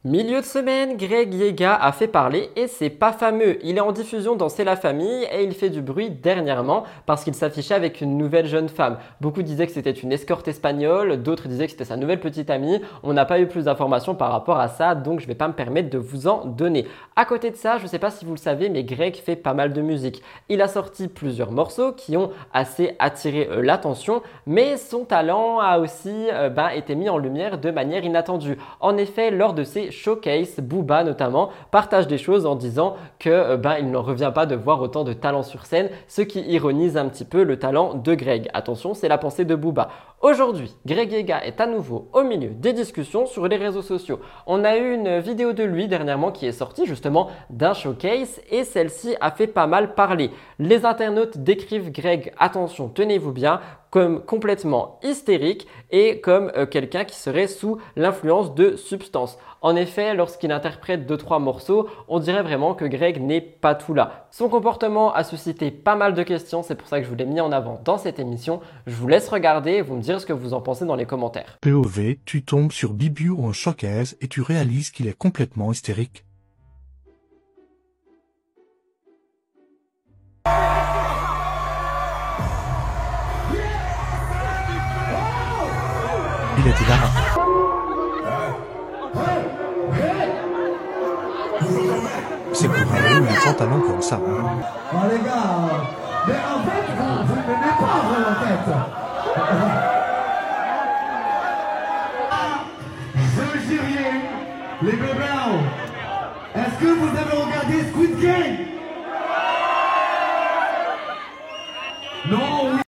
Milieu de semaine, Greg Yega a fait parler et c'est pas fameux. Il est en diffusion dans C'est la famille et il fait du bruit dernièrement parce qu'il s'affichait avec une nouvelle jeune femme. Beaucoup disaient que c'était une escorte espagnole, d'autres disaient que c'était sa nouvelle petite amie. On n'a pas eu plus d'informations par rapport à ça donc je vais pas me permettre de vous en donner. À côté de ça, je sais pas si vous le savez mais Greg fait pas mal de musique. Il a sorti plusieurs morceaux qui ont assez attiré euh, l'attention mais son talent a aussi euh, ben, été mis en lumière de manière inattendue. En effet, lors de ses showcase, Booba notamment, partage des choses en disant que euh, ben, il n'en revient pas de voir autant de talent sur scène, ce qui ironise un petit peu le talent de Greg. Attention, c'est la pensée de Booba. Aujourd'hui, Greg Ega est à nouveau au milieu des discussions sur les réseaux sociaux. On a eu une vidéo de lui dernièrement qui est sortie justement d'un showcase et celle-ci a fait pas mal parler. Les internautes décrivent Greg, attention, tenez-vous bien, comme complètement hystérique et comme euh, quelqu'un qui serait sous l'influence de substances. En effet, lorsqu'il interprète deux trois morceaux, on dirait vraiment que Greg n'est pas tout là. Son comportement a suscité pas mal de questions, c'est pour ça que je vous l'ai mis en avant dans cette émission. Je vous laisse regarder et vous me dire ce que vous en pensez dans les commentaires. POV, tu tombes sur Bibiu en showcase et tu réalises qu'il est complètement hystérique. Il était là. Homme un talent comme ça. Oh les gars, mais en fait, vous, ne menez pas vraiment en tête. Je dis rien, les bébés, est-ce que vous avez regardé Squid Game? Non, oui.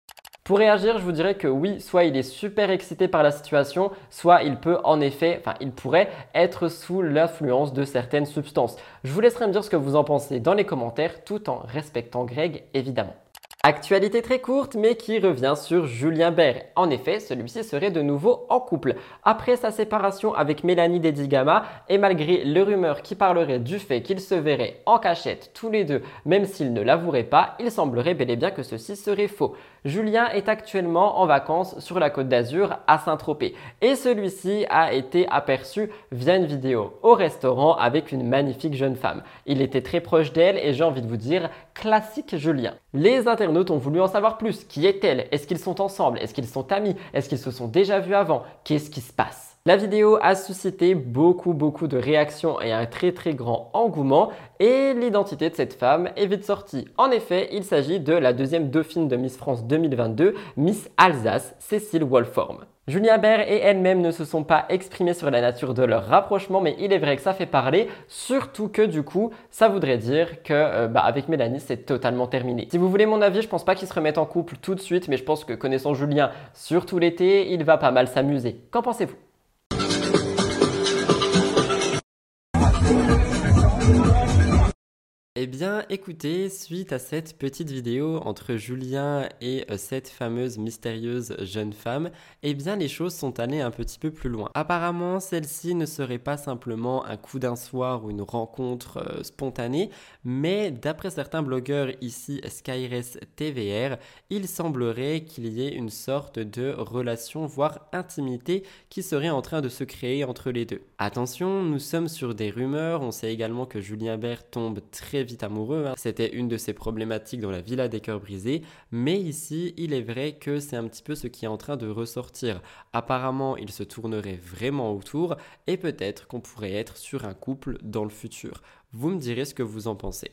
Pour réagir, je vous dirais que oui, soit il est super excité par la situation, soit il peut en effet, enfin il pourrait être sous l'influence de certaines substances. Je vous laisserai me dire ce que vous en pensez dans les commentaires tout en respectant Greg évidemment. Actualité très courte mais qui revient sur Julien Bert. En effet, celui-ci serait de nouveau en couple. Après sa séparation avec Mélanie Dedigama et malgré les rumeurs qui parleraient du fait qu'ils se verraient en cachette tous les deux, même s'ils ne l'avoueraient pas, il semblerait bel et bien que ceci serait faux. Julien est actuellement en vacances sur la côte d'Azur à Saint-Tropez et celui-ci a été aperçu via une vidéo au restaurant avec une magnifique jeune femme. Il était très proche d'elle et j'ai envie de vous dire classique Julien. Les internautes ont voulu en savoir plus. Qui est-elle? Est-ce qu'ils sont ensemble? Est-ce qu'ils sont amis? Est-ce qu'ils se sont déjà vus avant? Qu'est-ce qui se passe? La vidéo a suscité beaucoup beaucoup de réactions et un très très grand engouement et l'identité de cette femme est vite sortie. En effet, il s'agit de la deuxième dauphine de Miss France 2022, Miss Alsace, Cécile Wolform. Julien Bert et elle-même ne se sont pas exprimés sur la nature de leur rapprochement, mais il est vrai que ça fait parler, surtout que du coup, ça voudrait dire que euh, bah, avec Mélanie, c'est totalement terminé. Si vous voulez mon avis, je pense pas qu'ils se remettent en couple tout de suite, mais je pense que connaissant Julien, surtout l'été, il va pas mal s'amuser. Qu'en pensez-vous? Eh bien, écoutez, suite à cette petite vidéo entre Julien et euh, cette fameuse mystérieuse jeune femme, eh bien, les choses sont allées un petit peu plus loin. Apparemment, celle-ci ne serait pas simplement un coup d'un soir ou une rencontre euh, spontanée, mais d'après certains blogueurs ici, Skyres TVR, il semblerait qu'il y ait une sorte de relation, voire intimité, qui serait en train de se créer entre les deux. Attention, nous sommes sur des rumeurs, on sait également que Julien Bert tombe très vite amoureux. Hein. C'était une de ses problématiques dans la Villa des cœurs brisés. Mais ici, il est vrai que c'est un petit peu ce qui est en train de ressortir. Apparemment, il se tournerait vraiment autour et peut-être qu'on pourrait être sur un couple dans le futur. Vous me direz ce que vous en pensez.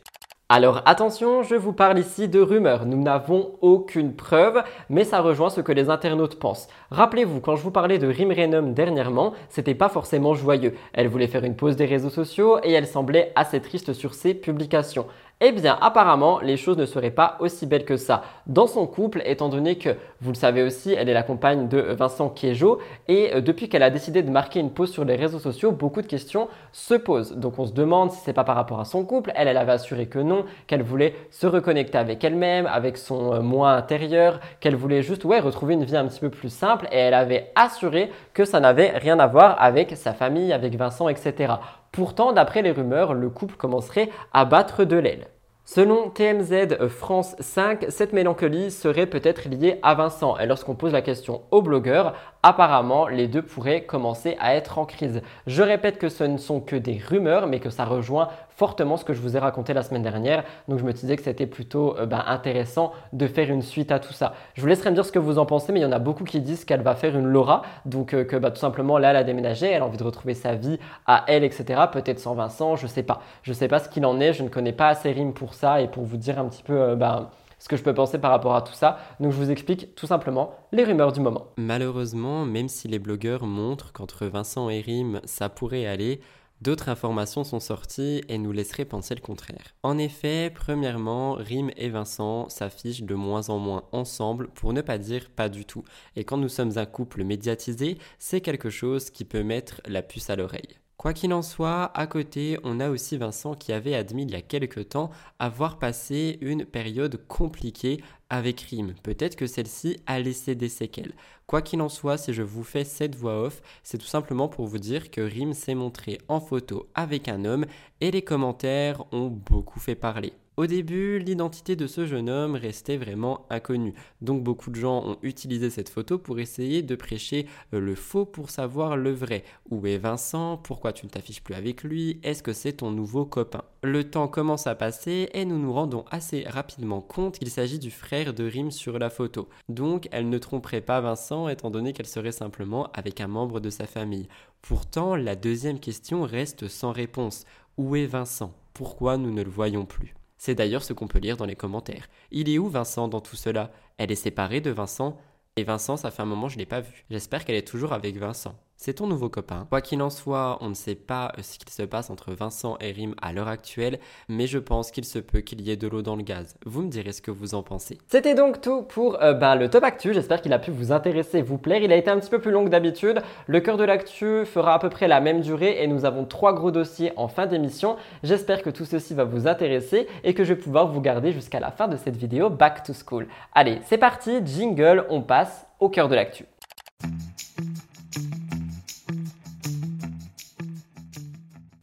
Alors attention, je vous parle ici de rumeurs. Nous n'avons aucune preuve, mais ça rejoint ce que les internautes pensent. Rappelez-vous, quand je vous parlais de Rim Renum dernièrement, c'était pas forcément joyeux. Elle voulait faire une pause des réseaux sociaux et elle semblait assez triste sur ses publications. Eh bien, apparemment, les choses ne seraient pas aussi belles que ça dans son couple, étant donné que, vous le savez aussi, elle est la compagne de Vincent Kiejo, et euh, depuis qu'elle a décidé de marquer une pause sur les réseaux sociaux, beaucoup de questions se posent. Donc on se demande si c'est pas par rapport à son couple. Elle, elle avait assuré que non, qu'elle voulait se reconnecter avec elle-même, avec son euh, moi intérieur, qu'elle voulait juste, ouais, retrouver une vie un petit peu plus simple, et elle avait assuré que ça n'avait rien à voir avec sa famille, avec Vincent, etc. Pourtant, d'après les rumeurs, le couple commencerait à battre de l'aile. Selon TMZ France 5, cette mélancolie serait peut-être liée à Vincent. Et lorsqu'on pose la question aux blogueurs, apparemment les deux pourraient commencer à être en crise. Je répète que ce ne sont que des rumeurs, mais que ça rejoint fortement ce que je vous ai raconté la semaine dernière. Donc je me disais que c'était plutôt euh, ben, intéressant de faire une suite à tout ça. Je vous laisserai me dire ce que vous en pensez, mais il y en a beaucoup qui disent qu'elle va faire une Laura, donc euh, que bah, tout simplement là elle a déménagé, elle a envie de retrouver sa vie à elle, etc. Peut-être sans Vincent, je sais pas. Je sais pas ce qu'il en est, je ne connais pas assez Rime pour ça et pour vous dire un petit peu euh, ben, ce que je peux penser par rapport à tout ça. Donc je vous explique tout simplement les rumeurs du moment. Malheureusement, même si les blogueurs montrent qu'entre Vincent et Rime ça pourrait aller, D'autres informations sont sorties et nous laisseraient penser le contraire. En effet, premièrement, Rim et Vincent s'affichent de moins en moins ensemble, pour ne pas dire pas du tout. Et quand nous sommes un couple médiatisé, c'est quelque chose qui peut mettre la puce à l'oreille. Quoi qu'il en soit, à côté, on a aussi Vincent qui avait admis il y a quelques temps avoir passé une période compliquée avec Rime. Peut-être que celle-ci a laissé des séquelles. Quoi qu'il en soit, si je vous fais cette voix off, c'est tout simplement pour vous dire que Rime s'est montré en photo avec un homme et les commentaires ont beaucoup fait parler. Au début, l'identité de ce jeune homme restait vraiment inconnue, donc beaucoup de gens ont utilisé cette photo pour essayer de prêcher euh, le faux pour savoir le vrai. Où est Vincent? Pourquoi tu ne t'affiches plus avec lui? Est-ce que c'est ton nouveau copain? Le temps commence à passer et nous nous rendons assez rapidement compte qu'il s'agit du frère de Rim sur la photo. Donc elle ne tromperait pas Vincent étant donné qu'elle serait simplement avec un membre de sa famille. Pourtant, la deuxième question reste sans réponse. Où est Vincent? Pourquoi nous ne le voyons plus? C'est d'ailleurs ce qu'on peut lire dans les commentaires. Il est où Vincent dans tout cela? Elle est séparée de Vincent Et Vincent, ça fait un moment je ne l'ai pas vu. J'espère qu'elle est toujours avec Vincent. C'est ton nouveau copain. Quoi qu'il en soit, on ne sait pas euh, ce qu'il se passe entre Vincent et Rim à l'heure actuelle, mais je pense qu'il se peut qu'il y ait de l'eau dans le gaz. Vous me direz ce que vous en pensez. C'était donc tout pour euh, ben, le top actu. J'espère qu'il a pu vous intéresser, vous plaire. Il a été un petit peu plus long que d'habitude. Le cœur de l'actu fera à peu près la même durée et nous avons trois gros dossiers en fin d'émission. J'espère que tout ceci va vous intéresser et que je vais pouvoir vous garder jusqu'à la fin de cette vidéo Back to School. Allez, c'est parti, jingle, on passe au cœur de l'actu.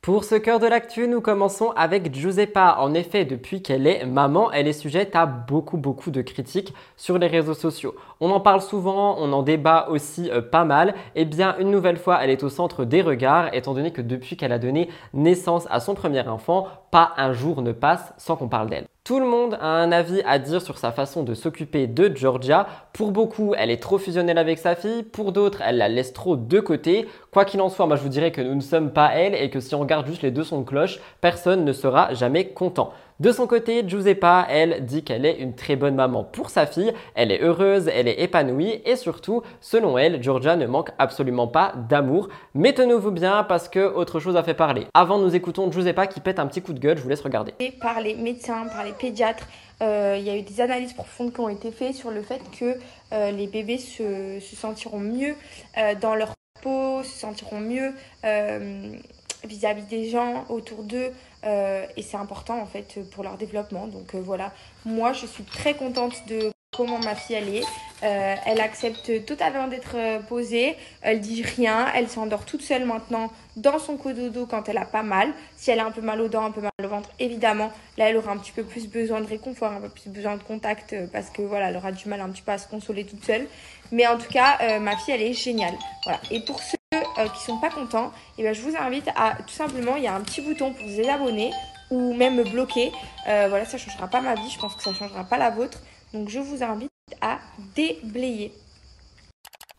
Pour ce cœur de l'actu, nous commençons avec Giuseppa. En effet, depuis qu'elle est maman, elle est sujette à beaucoup beaucoup de critiques sur les réseaux sociaux. On en parle souvent, on en débat aussi euh, pas mal. Et eh bien, une nouvelle fois, elle est au centre des regards, étant donné que depuis qu'elle a donné naissance à son premier enfant, pas un jour ne passe sans qu'on parle d'elle. Tout le monde a un avis à dire sur sa façon de s'occuper de Georgia. Pour beaucoup, elle est trop fusionnelle avec sa fille. Pour d'autres, elle la laisse trop de côté. Quoi qu'il en soit, moi je vous dirais que nous ne sommes pas elle et que si on regarde juste les deux sons de cloche, personne ne sera jamais content. De son côté, Giuseppa, elle, dit qu'elle est une très bonne maman pour sa fille, elle est heureuse, elle est épanouie et surtout, selon elle, Georgia ne manque absolument pas d'amour. Mais tenez-vous bien parce que autre chose a fait parler. Avant, nous écoutons Giuseppa qui pète un petit coup de gueule, je vous laisse regarder. Par les médecins, par les pédiatres, euh, il y a eu des analyses profondes qui ont été faites sur le fait que euh, les bébés se, sentiront mieux euh, dans leur peau, se sentiront mieux vis-à-vis des gens autour d'eux euh, et c'est important en fait pour leur développement. Donc euh, voilà, moi je suis très contente de comment ma fille elle est. Euh, elle accepte totalement d'être posée, elle dit rien, elle s'endort toute seule maintenant dans son cododo quand elle a pas mal. Si elle a un peu mal aux dents, un peu mal au ventre, évidemment, là elle aura un petit peu plus besoin de réconfort, un peu plus besoin de contact parce que voilà, elle aura du mal un petit peu à se consoler toute seule. Mais en tout cas, ma fille elle est géniale. Voilà. Et pour ceux euh, qui sont pas contents, et eh ben, je vous invite à tout simplement, il y a un petit bouton pour vous désabonner ou même bloquer. Euh, voilà, ça changera pas ma vie, je pense que ça changera pas la vôtre. Donc je vous invite à déblayer.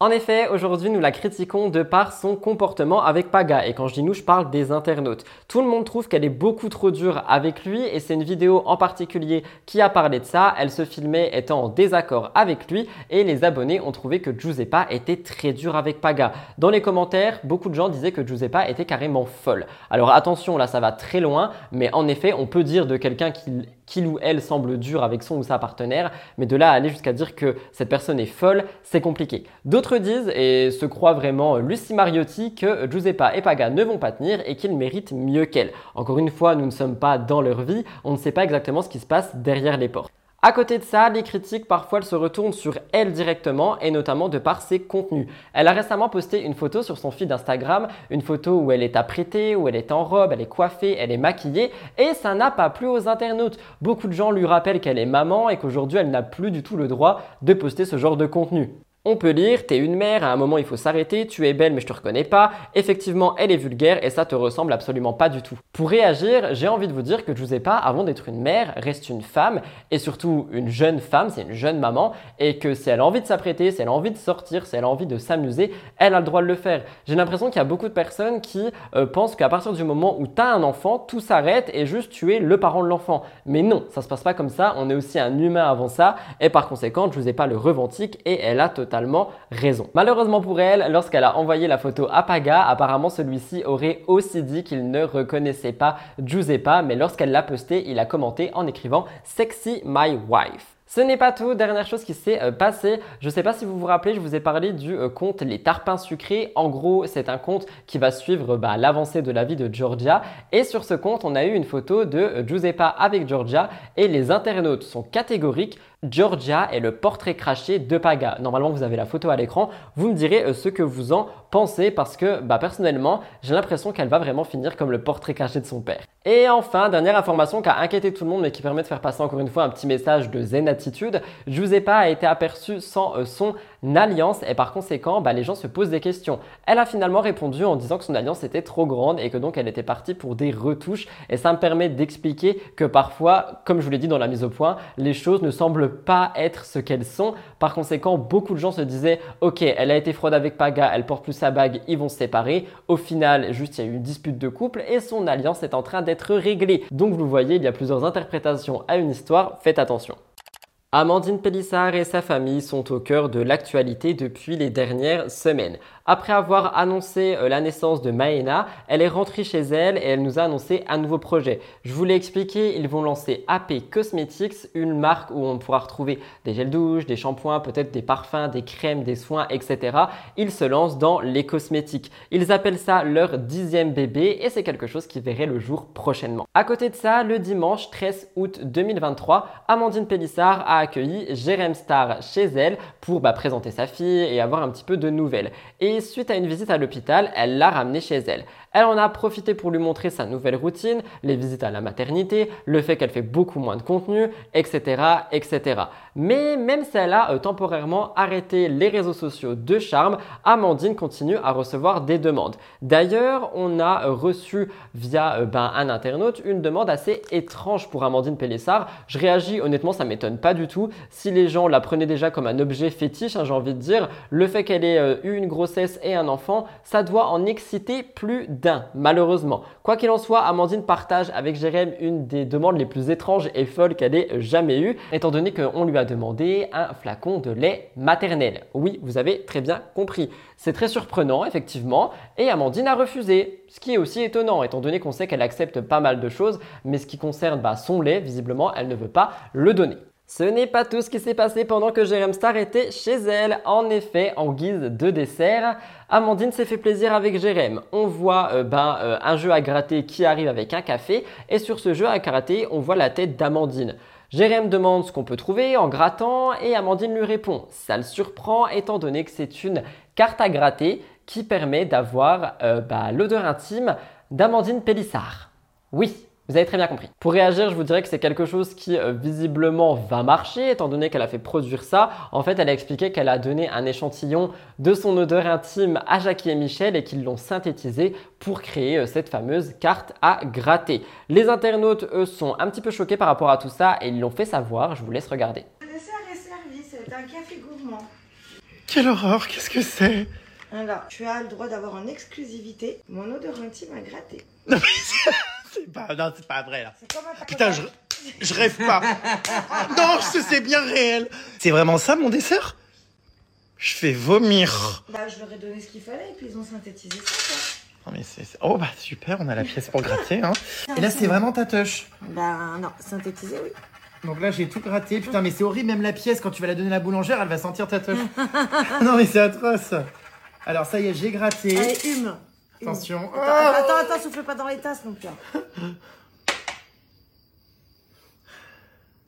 En effet, aujourd'hui, nous la critiquons de par son comportement avec Paga. Et quand je dis nous, je parle des internautes. Tout le monde trouve qu'elle est beaucoup trop dure avec lui et c'est une vidéo en particulier qui a parlé de ça. Elle se filmait étant en désaccord avec lui et les abonnés ont trouvé que Giuseppa était très dure avec Paga. Dans les commentaires, beaucoup de gens disaient que Giuseppa était carrément folle. Alors attention, là ça va très loin, mais en effet, on peut dire de quelqu'un qui qu'il ou elle semble dur avec son ou sa partenaire, mais de là à aller jusqu'à dire que cette personne est folle, c'est compliqué. D'autres disent, et se croient vraiment Lucie Mariotti, que Giuseppa et Paga ne vont pas tenir et qu'ils méritent mieux qu'elle. Encore une fois, nous ne sommes pas dans leur vie, on ne sait pas exactement ce qui se passe derrière les portes. À côté de ça, les critiques parfois elles se retournent sur elle directement et notamment de par ses contenus. Elle a récemment posté une photo sur son feed Instagram, une photo où elle est apprêtée, où elle est en robe, elle est coiffée, elle est maquillée et ça n'a pas plu aux internautes. Beaucoup de gens lui rappellent qu'elle est maman et qu'aujourd'hui elle n'a plus du tout le droit de poster ce genre de contenu. On peut lire, t'es une mère, à un moment il faut s'arrêter, tu es belle mais je te reconnais pas. Effectivement, elle est vulgaire et ça te ressemble absolument pas du tout. Pour réagir, j'ai envie de vous dire que pas avant d'être une mère, reste une femme et surtout une jeune femme, c'est une jeune maman et que si elle a envie de s'apprêter, si elle a envie de sortir, si elle a envie de s'amuser, elle a le droit de le faire. J'ai l'impression qu'il y a beaucoup de personnes qui euh, pensent qu'à partir du moment où tu as un enfant, tout s'arrête et juste tu es le parent de l'enfant. Mais non, ça se passe pas comme ça, on est aussi un humain avant ça et par conséquent, pas le reventique et elle a totalement Malheureusement pour elle, lorsqu'elle a envoyé la photo à Paga, apparemment celui-ci aurait aussi dit qu'il ne reconnaissait pas Giuseppa, mais lorsqu'elle l'a posté, il a commenté en écrivant Sexy My Wife. Ce n'est pas tout, dernière chose qui s'est euh, passée, je ne sais pas si vous vous rappelez, je vous ai parlé du euh, compte Les Tarpins Sucrés. En gros, c'est un compte qui va suivre bah, l'avancée de la vie de Georgia. Et sur ce compte, on a eu une photo de euh, Giuseppa avec Georgia et les internautes sont catégoriques. Georgia est le portrait craché de Paga. Normalement, vous avez la photo à l'écran. Vous me direz ce que vous en pensez parce que bah, personnellement, j'ai l'impression qu'elle va vraiment finir comme le portrait craché de son père. Et enfin, dernière information qui a inquiété tout le monde mais qui permet de faire passer encore une fois un petit message de zen attitude. Giuseppa a été aperçue sans euh, son alliance et par conséquent, bah, les gens se posent des questions. Elle a finalement répondu en disant que son alliance était trop grande et que donc elle était partie pour des retouches et ça me permet d'expliquer que parfois, comme je vous l'ai dit dans la mise au point, les choses ne semblent pas être ce qu'elles sont. Par conséquent, beaucoup de gens se disaient OK, elle a été fraude avec Paga, elle porte plus sa bague, ils vont se séparer. Au final, juste il y a eu une dispute de couple et son alliance est en train d'être réglé. Donc vous voyez, il y a plusieurs interprétations à une histoire, faites attention. Amandine Pélissard et sa famille sont au cœur de l'actualité depuis les dernières semaines. Après avoir annoncé euh, la naissance de Maena, elle est rentrée chez elle et elle nous a annoncé un nouveau projet. Je vous l'ai expliqué, ils vont lancer AP Cosmetics, une marque où on pourra retrouver des gels douche, des shampoings, peut-être des parfums, des crèmes, des soins, etc. Ils se lancent dans les cosmétiques. Ils appellent ça leur dixième bébé et c'est quelque chose qui verrait le jour prochainement. À côté de ça, le dimanche 13 août 2023, Amandine Pélissard a accueilli Jérém Star chez elle pour bah, présenter sa fille et avoir un petit peu de nouvelles. Et suite à une visite à l'hôpital, elle l'a ramené chez elle. Elle en a profité pour lui montrer sa nouvelle routine, les visites à la maternité, le fait qu'elle fait beaucoup moins de contenu, etc. etc. Mais même si elle a euh, temporairement arrêté les réseaux sociaux de charme, Amandine continue à recevoir des demandes. D'ailleurs, on a euh, reçu via euh, ben, un internaute une demande assez étrange pour Amandine Pélissard. Je réagis honnêtement, ça m'étonne pas du tout. Si les gens la prenaient déjà comme un objet fétiche, hein, j'ai envie de dire, le fait qu'elle ait eu une grossesse et un enfant, ça doit en exciter plus malheureusement. Quoi qu'il en soit, Amandine partage avec Jérém une des demandes les plus étranges et folles qu'elle ait jamais eues, étant donné qu'on lui a demandé un flacon de lait maternel. Oui, vous avez très bien compris. C'est très surprenant, effectivement, et Amandine a refusé. Ce qui est aussi étonnant, étant donné qu'on sait qu'elle accepte pas mal de choses, mais ce qui concerne bah, son lait, visiblement, elle ne veut pas le donner. Ce n'est pas tout ce qui s'est passé pendant que Jérém Star était chez elle. En effet, en guise de dessert, Amandine s'est fait plaisir avec Jérém. On voit euh, ben, euh, un jeu à gratter qui arrive avec un café et sur ce jeu à gratter, on voit la tête d'Amandine. Jérém demande ce qu'on peut trouver en grattant et Amandine lui répond. Ça le surprend étant donné que c'est une carte à gratter qui permet d'avoir euh, bah, l'odeur intime d'Amandine Pélissard. Oui, vous avez très bien compris. Pour réagir, je vous dirais que c'est quelque chose qui euh, visiblement va marcher, étant donné qu'elle a fait produire ça. En fait, elle a expliqué qu'elle a donné un échantillon de son odeur intime à Jackie et Michel et qu'ils l'ont synthétisé pour créer euh, cette fameuse carte à gratter. Les internautes, eux, sont un petit peu choqués par rapport à tout ça et ils l'ont fait savoir. Je vous laisse regarder. Le dessert est servi, c'est un café gourmand. Quelle horreur, qu'est-ce que c'est? Alors, tu as le droit d'avoir en exclusivité mon odeur intime à gratter. C'est pas, non, c'est pas vrai là. C'est comme un Putain, je, je rêve pas. non, c'est c'est bien réel. C'est vraiment ça mon dessert? Je fais vomir. Bah, je leur ai donné ce qu'il fallait et puis ils ont synthétisé ça, Non, mais c'est, oh bah super, on a la pièce pour gratter. Hein. Et là, c'est vraiment ta touche. Bah, non, synthétisé, oui. Donc là, j'ai tout gratté. Putain, mais c'est horrible, même la pièce, quand tu vas la donner à la boulangère, elle va sentir ta touche. [LAUGHS] non, mais c'est atroce. Alors, ça y est, j'ai gratté. Allez, hume. Attention. Attends, attends, attends, souffle pas dans les tasses non plus. hein.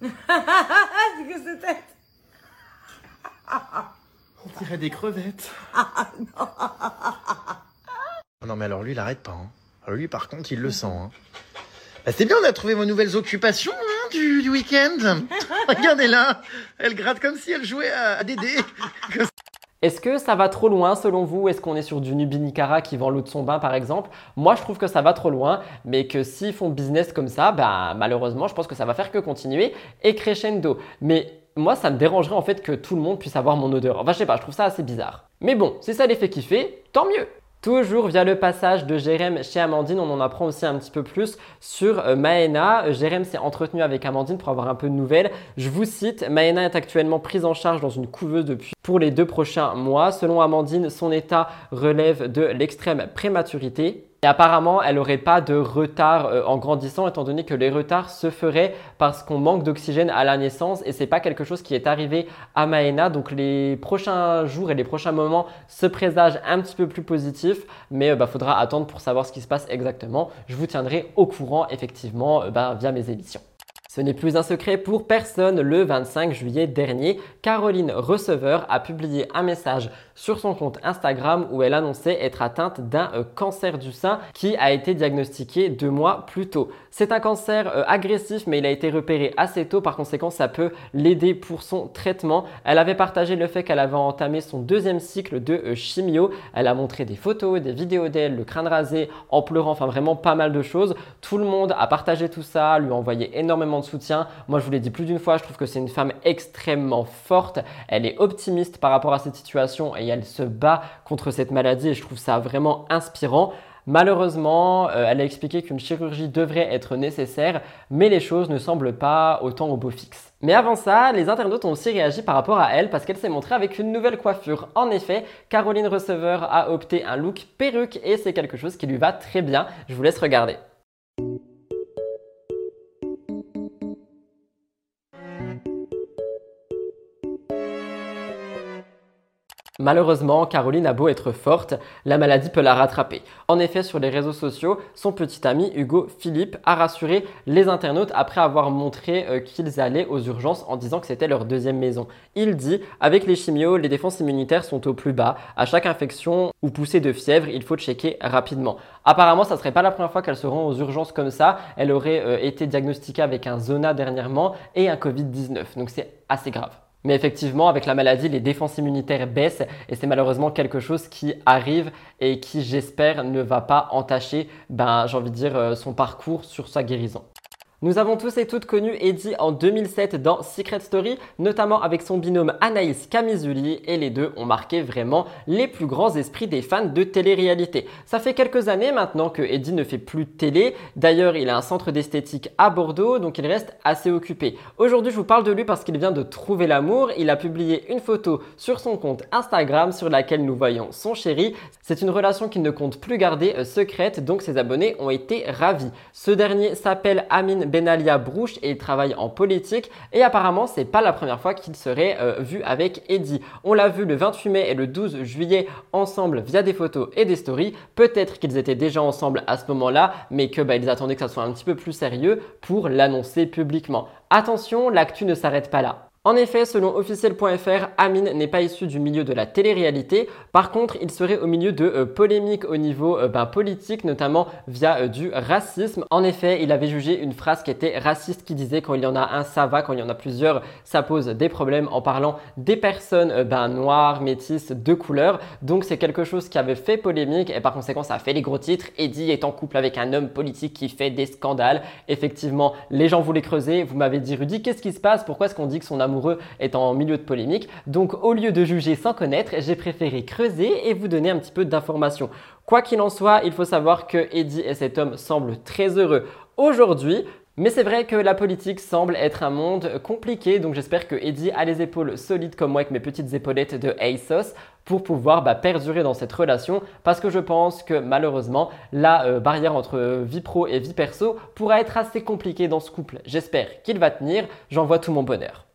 C'est que c'était. On dirait des crevettes. non, mais alors lui, il arrête pas. hein. Alors lui, par contre, il le sent. hein. Bah, c'est bien, on a trouvé vos nouvelles occupations hein, du, du week-end. [LAUGHS] Regardez là, elle gratte comme si elle jouait à, à Dédé. [LAUGHS] Est-ce que ça va trop loin selon vous? Est-ce qu'on est sur du Nubinicara qui vend l'eau de son bain par exemple? Moi je trouve que ça va trop loin, mais que s'ils font business comme ça, bah, malheureusement je pense que ça va faire que continuer et crescendo. Mais moi ça me dérangerait en fait que tout le monde puisse avoir mon odeur. Enfin je sais pas, je trouve ça assez bizarre. Mais bon, si ça les fait tant mieux Toujours via le passage de Jérém chez Amandine, on en apprend aussi un petit peu plus sur euh, Maëna. Euh, Jérém s'est entretenu avec Amandine pour avoir un peu de nouvelles. Je vous cite, Maëna est actuellement prise en charge dans une couveuse depuis pour les deux prochains mois. Selon Amandine, son état relève de l'extrême prématurité. Et apparemment, elle n'aurait pas de retard euh, en grandissant, étant donné que les retards se feraient parce qu'on manque d'oxygène à la naissance et c'est pas quelque chose qui est arrivé à Maëna. Donc les prochains jours et les prochains moments se présagent un petit peu plus positifs, mais il faudra attendre pour savoir ce qui se passe exactement. Je vous tiendrai au courant effectivement euh, bah, via mes émissions. Ce n'est plus un secret pour personne, le 25 juillet dernier, Caroline Receveur a publié un message sur son compte Instagram où elle annonçait être atteinte d'un euh, cancer du sein qui a été diagnostiqué deux mois plus tôt. C'est un cancer euh, agressif mais il a été repéré assez tôt, par conséquent ça peut l'aider pour son traitement. Elle avait partagé le fait qu'elle avait entamé son deuxième cycle de euh, chimio. Elle a montré des photos, des vidéos d'elle, le crâne rasé, en pleurant, enfin vraiment pas mal de choses. Tout le monde a partagé tout ça, lui a envoyé énormément de soutien. Moi je vous l'ai dit plus d'une fois, je trouve que c'est une femme extrêmement forte. Elle est optimiste par rapport à cette situation et elle se bat contre cette maladie et je trouve ça vraiment inspirant. Malheureusement, euh, elle a expliqué qu'une chirurgie devrait être nécessaire, mais les choses ne semblent pas autant au beau fixe. Mais avant ça, les internautes ont aussi réagi par rapport à elle parce qu'elle s'est montrée avec une nouvelle coiffure. En effet, Caroline Receveur a opté un look perruque et c'est quelque chose qui lui va très bien. Je vous laisse regarder. Malheureusement, Caroline a beau être forte, la maladie peut la rattraper. En effet, sur les réseaux sociaux, son petit ami Hugo Philippe a rassuré les internautes après avoir montré euh, qu'ils allaient aux urgences en disant que c'était leur deuxième maison. Il dit Avec les chimios, les défenses immunitaires sont au plus bas. À chaque infection ou poussée de fièvre, il faut checker rapidement. Apparemment, ça serait pas la première fois qu'elle se rend aux urgences comme ça. Elle aurait euh, été diagnostiquée avec un zona dernièrement et un Covid-19. Donc c'est assez grave. Mais effectivement, avec la maladie, les défenses immunitaires baissent et c'est malheureusement quelque chose qui arrive et qui, j'espère, ne va pas entacher, ben, j'ai envie de dire, euh, son parcours sur sa guérison. Nous avons tous et toutes connu Eddie en 2007 dans Secret Story, notamment avec son binôme Anaïs Camizuli, et les deux ont marqué vraiment les plus grands esprits des fans de télé-réalité. Ça fait quelques années maintenant que Eddie ne fait plus télé, d'ailleurs il a un centre d'esthétique à Bordeaux, donc il reste assez occupé. Aujourd'hui je vous parle de lui parce qu'il vient de trouver l'amour, il a publié une photo sur son compte Instagram sur laquelle nous voyons son chéri. C'est une relation qu'il ne compte plus garder euh, secrète, donc ses abonnés ont été ravis. Ce dernier s'appelle Amine Benalia Brouche et il travaille en politique et apparemment c'est pas la première fois qu'il serait euh, vu avec Eddie. On l'a vu le 28 mai et le 12 juillet ensemble via des photos et des stories. Peut-être qu'ils étaient déjà ensemble à ce moment-là mais que bah, attendaient que ça soit un petit peu plus sérieux pour l'annoncer publiquement. Attention, l'actu ne s'arrête pas là. En effet, selon officiel.fr, Amine n'est pas issu du milieu de la télé-réalité. Par contre, il serait au milieu de euh, polémiques au niveau euh, ben, politique, notamment via euh, du racisme. En effet, il avait jugé une phrase qui était raciste qui disait quand il y en a un, ça va, quand il y en a plusieurs, ça pose des problèmes en parlant des personnes ben, noires, métisses, de couleur. Donc c'est quelque chose qui avait fait polémique et par conséquent ça a fait les gros titres. Eddie est en couple avec un homme politique qui fait des scandales. Effectivement, les gens voulaient creuser. Vous m'avez dit Rudy, qu'est-ce qui se passe? Pourquoi est-ce qu'on dit que son amour est en milieu de polémique. Donc au lieu de juger sans connaître, j'ai préféré creuser et vous donner un petit peu d'informations. Quoi qu'il en soit, il faut savoir que Eddie et cet homme semblent très heureux aujourd'hui. Mais c'est vrai que la politique semble être un monde compliqué, donc j'espère que Eddie a les épaules solides comme moi avec mes petites épaulettes de ASOS pour pouvoir bah, perdurer dans cette relation parce que je pense que malheureusement la euh, barrière entre vie pro et vie perso pourra être assez compliquée dans ce couple. J'espère qu'il va tenir, j'envoie tout mon bonheur.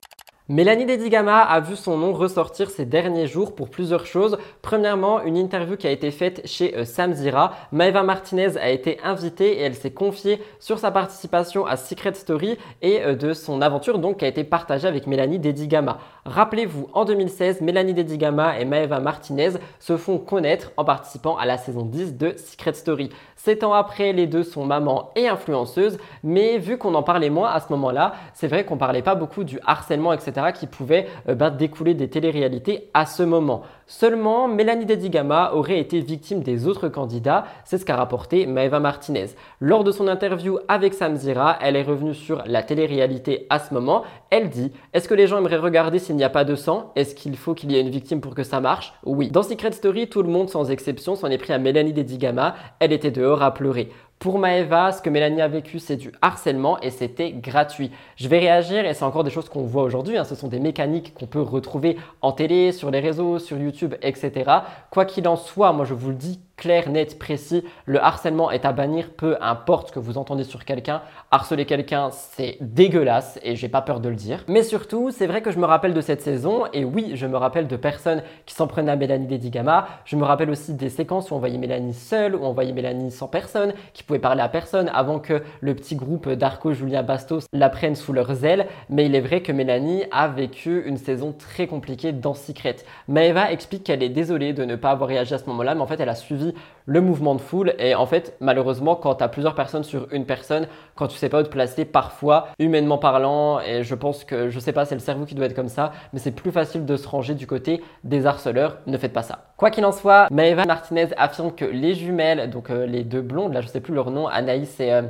Mélanie Dedigama a vu son nom ressortir ces derniers jours pour plusieurs choses. Premièrement, une interview qui a été faite chez euh, Sam Zira. Maeva Martinez a été invitée et elle s'est confiée sur sa participation à Secret Story et euh, de son aventure donc qui a été partagée avec Mélanie Dedigama. Rappelez-vous, en 2016, Mélanie Dedigama et Maeva Martinez se font connaître en participant à la saison 10 de Secret Story. Sept ans après, les deux sont maman et influenceuse, mais vu qu'on en parlait moins à ce moment-là, c'est vrai qu'on parlait pas beaucoup du harcèlement, etc., qui pouvait euh, ben, découler des téléréalités à ce moment. Seulement, Mélanie Dedigama aurait été victime des autres candidats, c'est ce qu'a rapporté Maeva Martinez. Lors de son interview avec Sam Zira, elle est revenue sur la télé-réalité à ce moment. Elle dit Est-ce que les gens aimeraient regarder s'il n'y a pas de sang? Est-ce qu'il faut qu'il y ait une victime pour que ça marche? Oui. Dans Secret Story, tout le monde sans exception s'en est pris à Mélanie Dedigama. Elle était dehors à pleurer. Pour Maeva, ce que Mélanie a vécu, c'est du harcèlement et c'était gratuit. Je vais réagir et c'est encore des choses qu'on voit aujourd'hui. Hein. Ce sont des mécaniques qu'on peut retrouver en télé, sur les réseaux, sur YouTube, etc. Quoi qu'il en soit, moi je vous le dis clair, net, précis. Le harcèlement est à bannir, peu importe ce que vous entendez sur quelqu'un. Harceler quelqu'un, c'est dégueulasse et j'ai pas peur de le dire. Mais surtout, c'est vrai que je me rappelle de cette saison et oui, je me rappelle de personnes qui s'en prenaient à Mélanie Dedigama. Je me rappelle aussi des séquences où on voyait Mélanie seule, où on voyait Mélanie sans personne, qui pouvait parler à personne avant que le petit groupe d'Arco, Julien Bastos la prenne sous leurs ailes. Mais il est vrai que Mélanie a vécu une saison très compliquée dans Secret. Maeva explique qu'elle est désolée de ne pas avoir réagi à ce moment-là, mais en fait, elle a suivi le mouvement de foule. Et en fait, malheureusement, quand tu as plusieurs personnes sur une personne, quand tu sais pas où te placer, parfois, humainement parlant, et je pense que, je sais pas, c'est le cerveau qui doit être comme ça, mais c'est plus facile de se ranger du côté des harceleurs. Ne faites pas ça. Quoi qu'il en soit, Maeva Martinez affirme que les jumelles, donc euh, les deux blondes, là je sais plus leur nom, Anaïs et... Euh,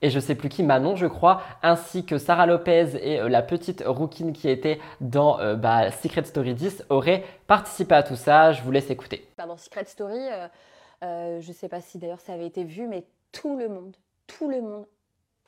et je sais plus qui, Manon je crois, ainsi que Sarah Lopez et euh, la petite rouquine qui était dans bah, Secret Story 10 auraient participé à tout ça. Je vous laisse écouter. Dans Secret Story, je ne sais pas si d'ailleurs ça avait été vu, mais tout le monde, tout le monde,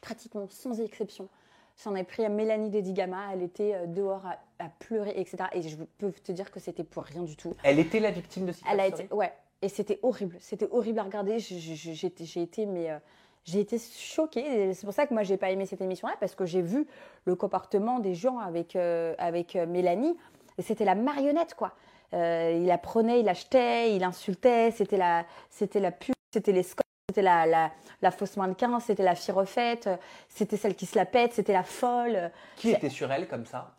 pratiquement sans exception, s'en est pris à Mélanie Dedigama. Elle était euh, dehors à, pleurer, etc. Et je peux te dire que c'était pour rien du tout. Elle était la victime de Elle a été, ouais. Et c'était horrible. C'était horrible à regarder. J'ai été, mais euh, j'ai été choquée. C'est pour ça que moi j'ai pas aimé cette émission-là parce que j'ai vu le comportement des gens avec avec Mélanie. Et c'était la marionnette quoi. Euh, il apprenait, il achetait, il insultait, c'était la, c'était la pute, c'était les c'était la, la, la, fausse mannequin, c'était la fille refaite, c'était celle qui se la pète, c'était la folle. Qui était sur elle comme ça?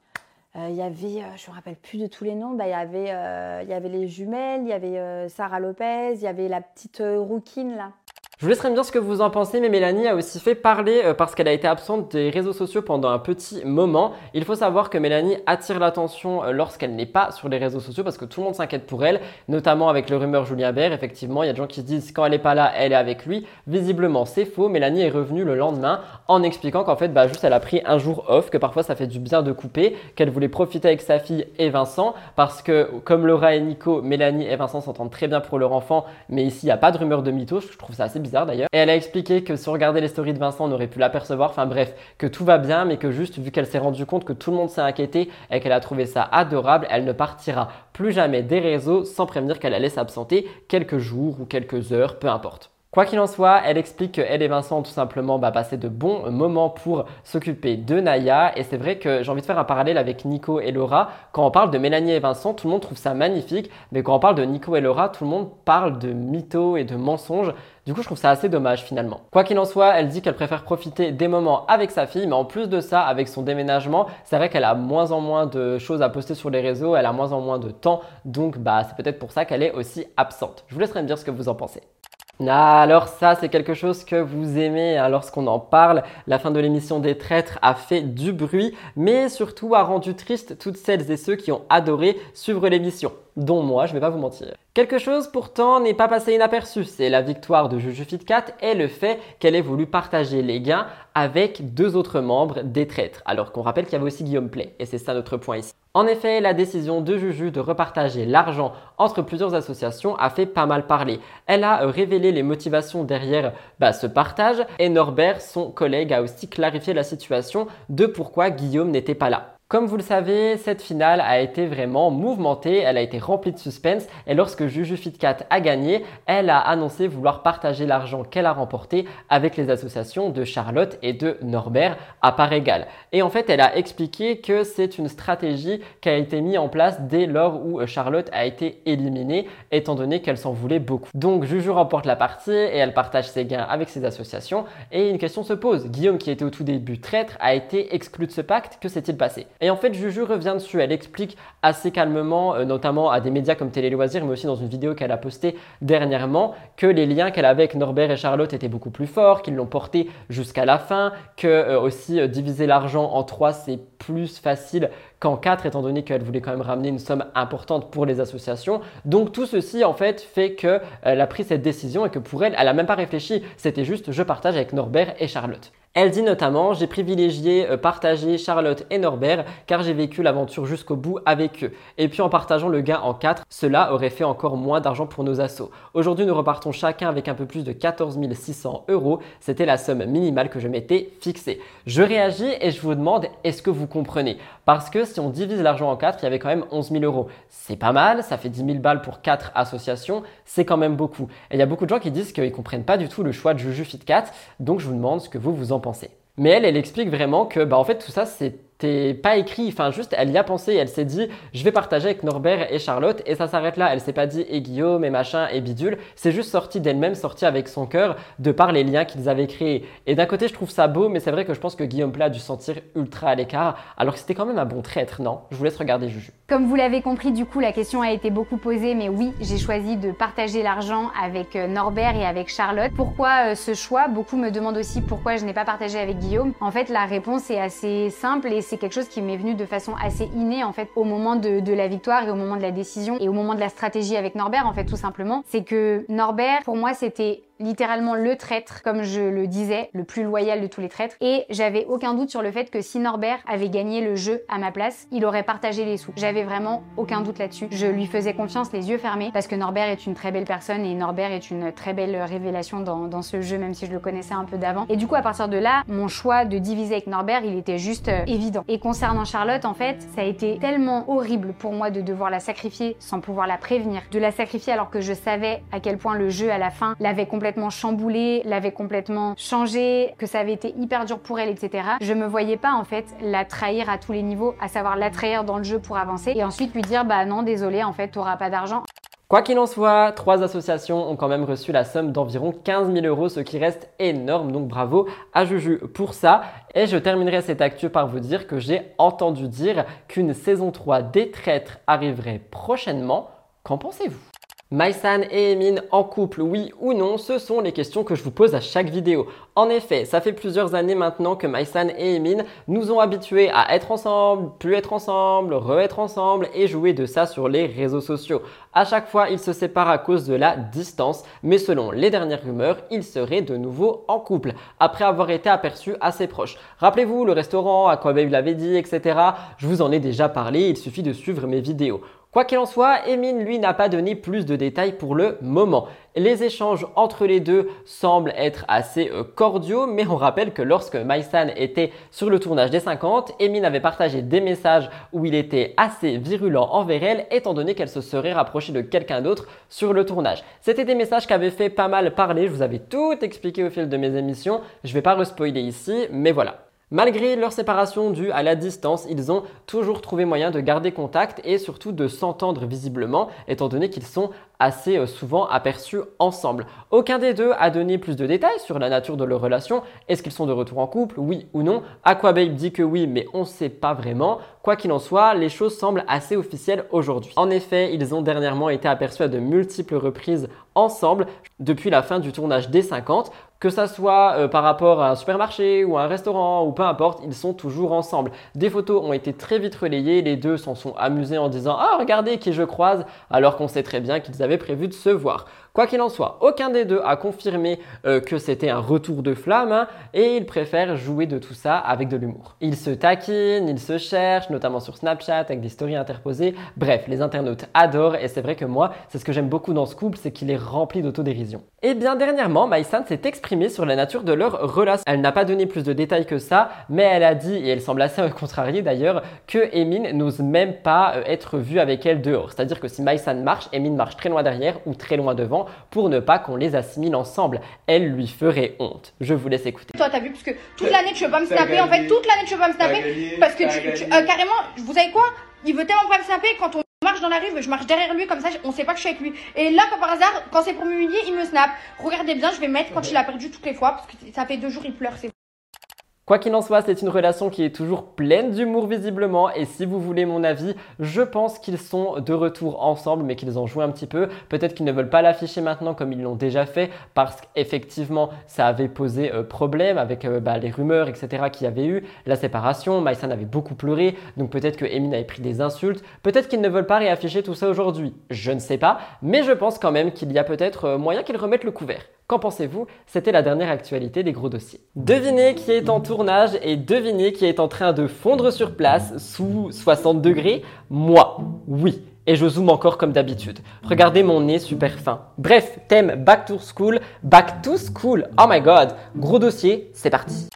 Euh, il y avait, euh, je me rappelle plus de tous les noms, bah, il, y avait, il y avait les jumelles, il y avait Sarah Lopez, il y avait la petite rouquine là. Je vous laisserai me dire ce que vous en pensez, mais Mélanie a aussi fait parler euh, parce qu'elle a été absente des réseaux sociaux pendant un petit moment. Il faut savoir que Mélanie attire l'attention euh, lorsqu'elle n'est pas sur les réseaux sociaux parce que tout le monde s'inquiète pour elle, notamment avec le rumeur Julien Bert. Effectivement, il y a des gens qui se disent quand elle n'est pas là, elle est avec lui. Visiblement, c'est faux. Mélanie est revenue le lendemain en expliquant qu'en fait, bah, juste elle a pris un jour off, que parfois ça fait du bien de couper, qu'elle voulait profiter avec sa fille et Vincent parce que comme Laura et Nico, Mélanie et Vincent s'entendent très bien pour leur enfant, mais ici il n'y a pas de rumeur de mythos. Je trouve ça assez bizarre Et elle a expliqué que si on regardait les stories de Vincent, on aurait pu l'apercevoir. Enfin bref, que tout va bien, mais que juste vu qu'elle s'est rendue compte que tout le monde s'est inquiété et qu'elle a trouvé ça adorable, elle ne partira plus jamais des réseaux sans prévenir qu'elle allait s'absenter quelques jours ou quelques heures, peu importe. Quoi qu'il en soit, elle explique qu'elle et Vincent ont tout simplement bah, passé de bons moments pour s'occuper de Naya. Et c'est vrai que j'ai envie de faire un parallèle avec Nico et Laura. Quand on parle de Mélanie et Vincent, tout le monde trouve ça magnifique. Mais quand on parle de Nico et Laura, tout le monde parle de mythos et de mensonges. Du coup, je trouve ça assez dommage finalement. Quoi qu'il en soit, elle dit qu'elle préfère profiter des moments avec sa fille, mais en plus de ça, avec son déménagement, c'est vrai qu'elle a moins en moins de choses à poster sur les réseaux, elle a moins en moins de temps, donc bah c'est peut-être pour ça qu'elle est aussi absente. Je vous laisserai me dire ce que vous en pensez. Ah, alors ça, c'est quelque chose que vous aimez hein, lorsqu'on en parle. La fin de l'émission des traîtres a fait du bruit, mais surtout a rendu triste toutes celles et ceux qui ont adoré suivre l'émission, dont moi, je vais pas vous mentir. Quelque chose pourtant n'est pas passé inaperçu, c'est la victoire de Juju Fitcat et le fait qu'elle ait voulu partager les gains avec deux autres membres des traîtres, alors qu'on rappelle qu'il y avait aussi Guillaume Play, et c'est ça notre point ici. En effet, la décision de Juju de repartager l'argent entre plusieurs associations a fait pas mal parler. Elle a euh, révélé les motivations derrière bah, ce partage et Norbert, son collègue, a aussi clarifié la situation de pourquoi Guillaume n'était pas là. Comme vous le savez, cette finale a été vraiment mouvementée, elle a été remplie de suspense et lorsque Juju Fitcat a gagné, elle a annoncé vouloir partager l'argent qu'elle a remporté avec les associations de Charlotte et de Norbert à part égale. Et en fait, elle a expliqué que c'est une stratégie qui a été mise en place dès lors où Charlotte a été éliminée, étant donné qu'elle s'en voulait beaucoup. Donc Juju remporte la partie et elle partage ses gains avec ses associations et une question se pose. Guillaume qui était au tout début traître a été exclu de ce pacte, que s'est-il passé? Et en fait, Juju revient dessus. Elle explique assez calmement, euh, notamment à des médias comme Télé Loisirs, mais aussi dans une vidéo qu'elle a postée dernièrement, que les liens qu'elle avait avec Norbert et Charlotte étaient beaucoup plus forts, qu'ils l'ont porté jusqu'à la fin, que euh, aussi euh, diviser l'argent en trois, c'est plus facile qu'en quatre, étant donné qu'elle voulait quand même ramener une somme importante pour les associations. Donc tout ceci, en fait, fait qu'elle a pris cette décision et que pour elle, elle n'a même pas réfléchi. C'était juste, je partage avec Norbert et Charlotte. Elle dit notamment J'ai privilégié euh, partager Charlotte et Norbert car j'ai vécu l'aventure jusqu'au bout avec eux. Et puis en partageant le gain en 4, cela aurait fait encore moins d'argent pour nos assos. Aujourd'hui, nous repartons chacun avec un peu plus de 14 600 euros. C'était la somme minimale que je m'étais fixée. Je réagis et je vous demande Est-ce que vous comprenez? Parce que si on divise l'argent en 4, il y avait quand même 11 000 euros. C'est pas mal, ça fait 10 000 balles pour 4 associations, c'est quand même beaucoup. Et il y a beaucoup de gens qui disent qu'ils comprennent pas du tout le choix de Juju Fit4, donc je vous demande ce que vous vous en pensez. Mais elle, elle explique vraiment que bah, en fait tout ça c'est pas écrit, enfin juste elle y a pensé, elle s'est dit je vais partager avec Norbert et Charlotte et ça s'arrête là, elle s'est pas dit et Guillaume et machin et bidule, c'est juste sorti d'elle-même, sorti avec son cœur de par les liens qu'ils avaient créés. Et d'un côté je trouve ça beau mais c'est vrai que je pense que Guillaume Plat a dû sentir ultra à l'écart alors que c'était quand même un bon traître, non? Je vous laisse regarder Juju. Comme vous l'avez compris du coup la question a été beaucoup posée mais oui j'ai choisi de partager l'argent avec euh, Norbert et avec Charlotte. Pourquoi euh, ce choix? Beaucoup me demandent aussi pourquoi je n'ai pas partagé avec Guillaume. En fait la réponse est assez simple et c'est quelque chose qui m'est venu de façon assez innée en fait au moment de, la victoire et au moment de la décision et au moment de la stratégie avec Norbert en fait tout simplement. C'est que Norbert pour moi c'était littéralement le traître, comme je le disais, le plus loyal de tous les traîtres. Et j'avais aucun doute sur le fait que si Norbert avait gagné le jeu à ma place, il aurait partagé les sous. J'avais vraiment aucun doute là-dessus. Je lui faisais confiance les yeux fermés parce que Norbert est une très belle personne et Norbert est une très belle révélation dans, dans ce jeu, même si je le connaissais un peu d'avant. Et du coup, à partir de là, mon choix de diviser avec Norbert, il était juste euh, évident. Et concernant Charlotte, en fait, ça a été tellement horrible pour moi de devoir la sacrifier sans pouvoir la prévenir, de la sacrifier alors que je savais à quel point le jeu à la fin l'avait complètement chamboulée, l'avait complètement changé, que ça avait été hyper dur pour elle, etc. Je me voyais pas en fait la trahir à tous les niveaux, à savoir la trahir dans le jeu pour avancer et ensuite lui dire bah non désolé en fait t'auras pas d'argent. Quoi qu'il en soit, trois associations ont quand même reçu la somme d'environ 15 000 euros, ce qui reste énorme, donc bravo à Juju pour ça. Et je terminerai cette actu par vous dire que j'ai entendu dire qu'une saison 3 des traîtres arriverait prochainement. Qu'en pensez-vous? Maïsan et Emin en couple, oui ou non Ce sont les questions que je vous pose à chaque vidéo. En effet, ça fait plusieurs années maintenant que Maïsan et Emin nous ont habitués à être ensemble, plus être ensemble, re-être ensemble et jouer de ça sur les réseaux sociaux. À chaque fois, ils se séparent à cause de la distance, mais selon les dernières rumeurs, ils seraient de nouveau en couple, après avoir été aperçus assez proches. Rappelez-vous, le restaurant, à quoi Babe l'avait dit, etc. Je vous en ai déjà parlé, il suffit de suivre mes vidéos. Quoi qu'il en soit, Emin, lui, n'a pas donné plus de détails pour le moment. Les échanges entre les deux semblent être assez euh, cordiaux, mais on rappelle que lorsque Maïsan était sur le tournage des 50, Emin avait partagé des messages où il était assez virulent envers elle, étant donné qu'elle se serait rapprochée de quelqu'un d'autre sur le tournage. C'était des messages qui avaient fait pas mal parler, je vous avais tout expliqué au fil de mes émissions, je vais pas re-spoiler ici, mais voilà. Malgré leur séparation due à la distance, ils ont toujours trouvé moyen de garder contact et surtout de s'entendre visiblement, étant donné qu'ils sont assez euh, souvent aperçus ensemble. Aucun des deux a donné plus de détails sur la nature de leur relation. Est-ce qu'ils sont de retour en couple? Oui ou non? Aquababe dit que oui, mais on ne sait pas vraiment. Quoi qu'il en soit, les choses semblent assez officielles aujourd'hui. En effet, ils ont dernièrement été aperçus à de multiples reprises ensemble depuis la fin du tournage des 50 que ça soit euh, par rapport à un supermarché ou à un restaurant ou peu importe, ils sont toujours ensemble. Des photos ont été très vite relayées, les deux s'en sont amusés en disant Ah, regardez qui je croise, alors qu'on sait très bien qu'ils avaient prévu de se voir. Quoi qu'il en soit, aucun des deux a confirmé euh, que c'était un retour de flamme hein, et ils préfèrent jouer de tout ça avec de l'humour. Ils se taquinent, ils se cherchent, notamment sur Snapchat avec des stories interposées. Bref, les internautes adorent et c'est vrai que moi, c'est ce que j'aime beaucoup dans ce couple, c'est qu'il est rempli d'autodérision. Et bien dernièrement, Maïsan s'est exprimée sur la nature de leur relation. Elle n'a pas donné plus de détails que ça, mais elle a dit, et elle semble assez [LAUGHS] contrariée d'ailleurs, que Emin n'ose même pas euh, être vu avec elle dehors. C'est-à-dire que si Maïsan marche, Emin marche très loin derrière ou très loin devant pour ne pas qu'on les assimile ensemble. Elle lui ferait honte. Je vous laisse écouter. Toi, t'as vu, parce que toute l'année, tu veux pas me snapper. En fait, toute l'année, tu veux pas me snapper. Parce que tu, euh, carrément, vous savez quoi? Il veut tellement pas me snapper quand on marche dans la rue, je marche derrière lui comme ça, on sait pas que je suis avec lui. Et là, par hasard, quand c'est pour m'humilier, il me snap. Regardez bien, je vais mettre quand il a perdu toutes les fois, parce que ça fait deux jours, il pleure, c'est Quoi qu'il en soit, c'est une relation qui est toujours pleine d'humour visiblement et si vous voulez mon avis, je pense qu'ils sont de retour ensemble mais qu'ils en jouent un petit peu. Peut-être qu'ils ne veulent pas l'afficher maintenant comme ils l'ont déjà fait parce qu'effectivement ça avait posé euh, problème avec euh, bah, les rumeurs etc. qu'il y avait eu, la séparation, Maïsan avait beaucoup pleuré donc peut-être que Emin avait pris des insultes, peut-être qu'ils ne veulent pas réafficher tout ça aujourd'hui, je ne sais pas, mais je pense quand même qu'il y a peut-être euh, moyen qu'ils remettent le couvert. Qu'en pensez-vous? C'était la dernière actualité des gros dossiers. Devinez qui est en et devinez qui est en train de fondre sur place sous 60 degrés Moi, oui. Et je zoome encore comme d'habitude. Regardez mon nez super fin. Bref, thème Back to School. Back to School. Oh my god. Gros dossier, c'est parti.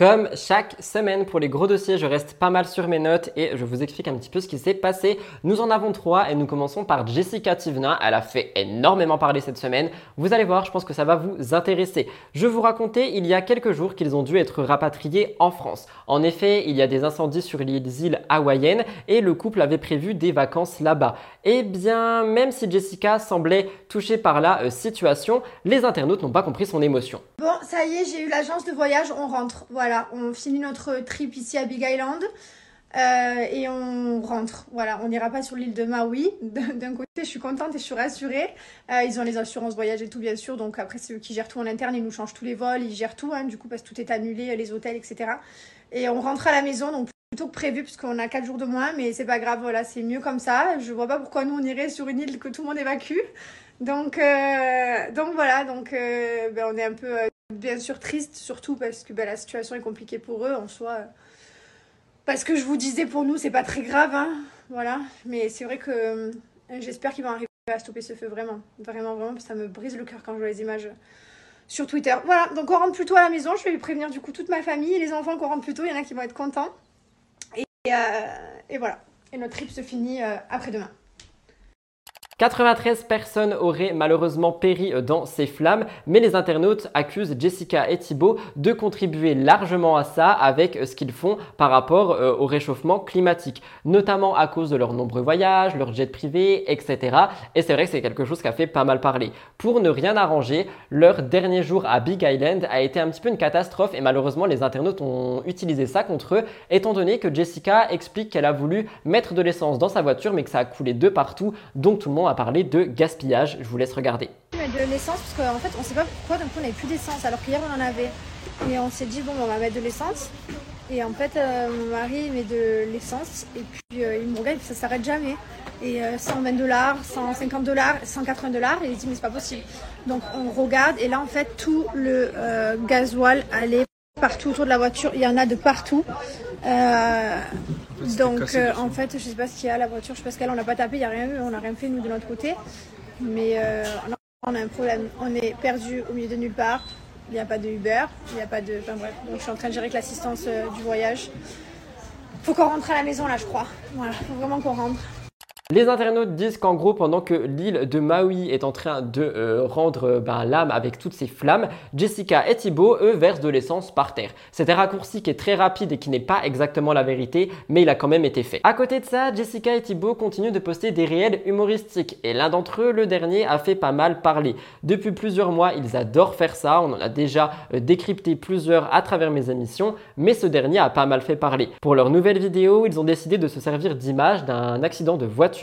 Comme chaque semaine pour les gros dossiers, je reste pas mal sur mes notes et je vous explique un petit peu ce qui s'est passé. Nous en avons trois et nous commençons par Jessica Tivna. Elle a fait énormément parler cette semaine. Vous allez voir, je pense que ça va vous intéresser. Je vous racontais il y a quelques jours qu'ils ont dû être rapatriés en France. En effet, il y a des incendies sur les îles hawaïennes et le couple avait prévu des vacances là-bas. Eh bien, même si Jessica semblait touchée par la euh, situation, les internautes n'ont pas compris son émotion. Bon, ça y est, j'ai eu l'agence de voyage, on rentre. Voilà on finit notre trip ici à Big Island. Euh, et on rentre. Voilà, on n'ira pas sur l'île de Maui. [LAUGHS] D'un côté, je suis contente et je suis rassurée. Euh, ils ont les assurances voyage et tout, bien sûr. Donc après, c'est eux qui gèrent tout en interne. Ils nous changent tous les vols, ils gèrent tout, hein, du coup, parce que tout est annulé, les hôtels, etc. Et on rentre à la maison, donc plutôt que prévu, puisqu'on a 4 jours de moins. Mais c'est pas grave, voilà, c'est mieux comme ça. Je vois pas pourquoi nous, on irait sur une île que tout le monde évacue. Donc, euh, donc voilà, donc ben, on est un peu bien sûr triste, surtout parce que bah, la situation est compliquée pour eux en soi. Parce que je vous disais, pour nous, c'est pas très grave, hein, voilà. Mais c'est vrai que euh, j'espère qu'ils vont arriver à stopper ce feu, vraiment. Vraiment, vraiment, ça me brise le cœur quand je vois les images sur Twitter. Voilà, donc on rentre plutôt à la maison. Je vais prévenir du coup toute ma famille et les enfants qu'on rentre plutôt. Il y en a qui vont être contents. Et, euh, et voilà. Et notre trip se finit euh, après-demain. 93 personnes auraient malheureusement péri dans ces flammes, mais les internautes accusent Jessica et Thibault de contribuer largement à ça avec ce qu'ils font par rapport euh, au réchauffement climatique, notamment à cause de leurs nombreux voyages, leurs jets privés, etc. Et c'est vrai que c'est quelque chose qui a fait pas mal parler. Pour ne rien arranger, leur dernier jour à Big Island a été un petit peu une catastrophe et malheureusement les internautes ont utilisé ça contre eux, étant donné que Jessica explique qu'elle a voulu mettre de l'essence dans sa voiture mais que ça a coulé de partout, donc tout le monde parler de gaspillage. Je vous laisse regarder. Mettre de l'essence parce qu'en fait on sait pas pourquoi d'un coup on n'avait plus d'essence alors qu'hier on en avait. Et on s'est dit bon on va mettre de l'essence. Et en fait euh, mon mari met de l'essence et puis euh, il me regarde ça s'arrête jamais. Et 120 euh, dollars, 150 dollars, 180 dollars et il dit mais c'est pas possible. Donc on regarde et là en fait tout le gasoil allait partout autour de la voiture. Il y en a de partout. Euh, donc euh, en fait, je sais pas ce qu'il y a à la voiture, je sais pas ce qu'elle, on n'a pas tapé, il n'y a rien eu, on n'a rien fait nous de notre côté. Mais euh, on a un problème, on est perdu au milieu de nulle part. Il n'y a pas de Uber, il n'y a pas de. Enfin bref, donc je suis en train de gérer avec l'assistance du voyage. Faut qu'on rentre à la maison là, je crois. Voilà, faut vraiment qu'on rentre. Les internautes disent qu'en gros, pendant que l'île de Maui est en train de euh, rendre euh, ben, l'âme avec toutes ses flammes, Jessica et Thibaut, eux, versent de l'essence par terre. C'est un raccourci qui est très rapide et qui n'est pas exactement la vérité, mais il a quand même été fait. À côté de ça, Jessica et Thibaut continuent de poster des réels humoristiques, et l'un d'entre eux, le dernier, a fait pas mal parler. Depuis plusieurs mois, ils adorent faire ça, on en a déjà euh, décrypté plusieurs à travers mes émissions, mais ce dernier a pas mal fait parler. Pour leur nouvelle vidéo, ils ont décidé de se servir d'images d'un accident de voiture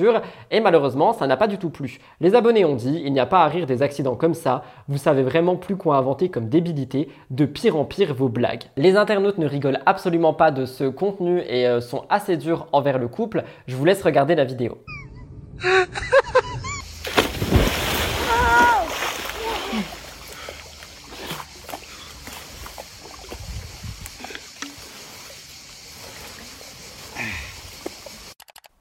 et malheureusement ça n'a pas du tout plu. Les abonnés ont dit il n'y a pas à rire des accidents comme ça, vous savez vraiment plus quoi inventer comme débilité, de pire en pire vos blagues. Les internautes ne rigolent absolument pas de ce contenu et euh, sont assez durs envers le couple, je vous laisse regarder la vidéo. [LAUGHS]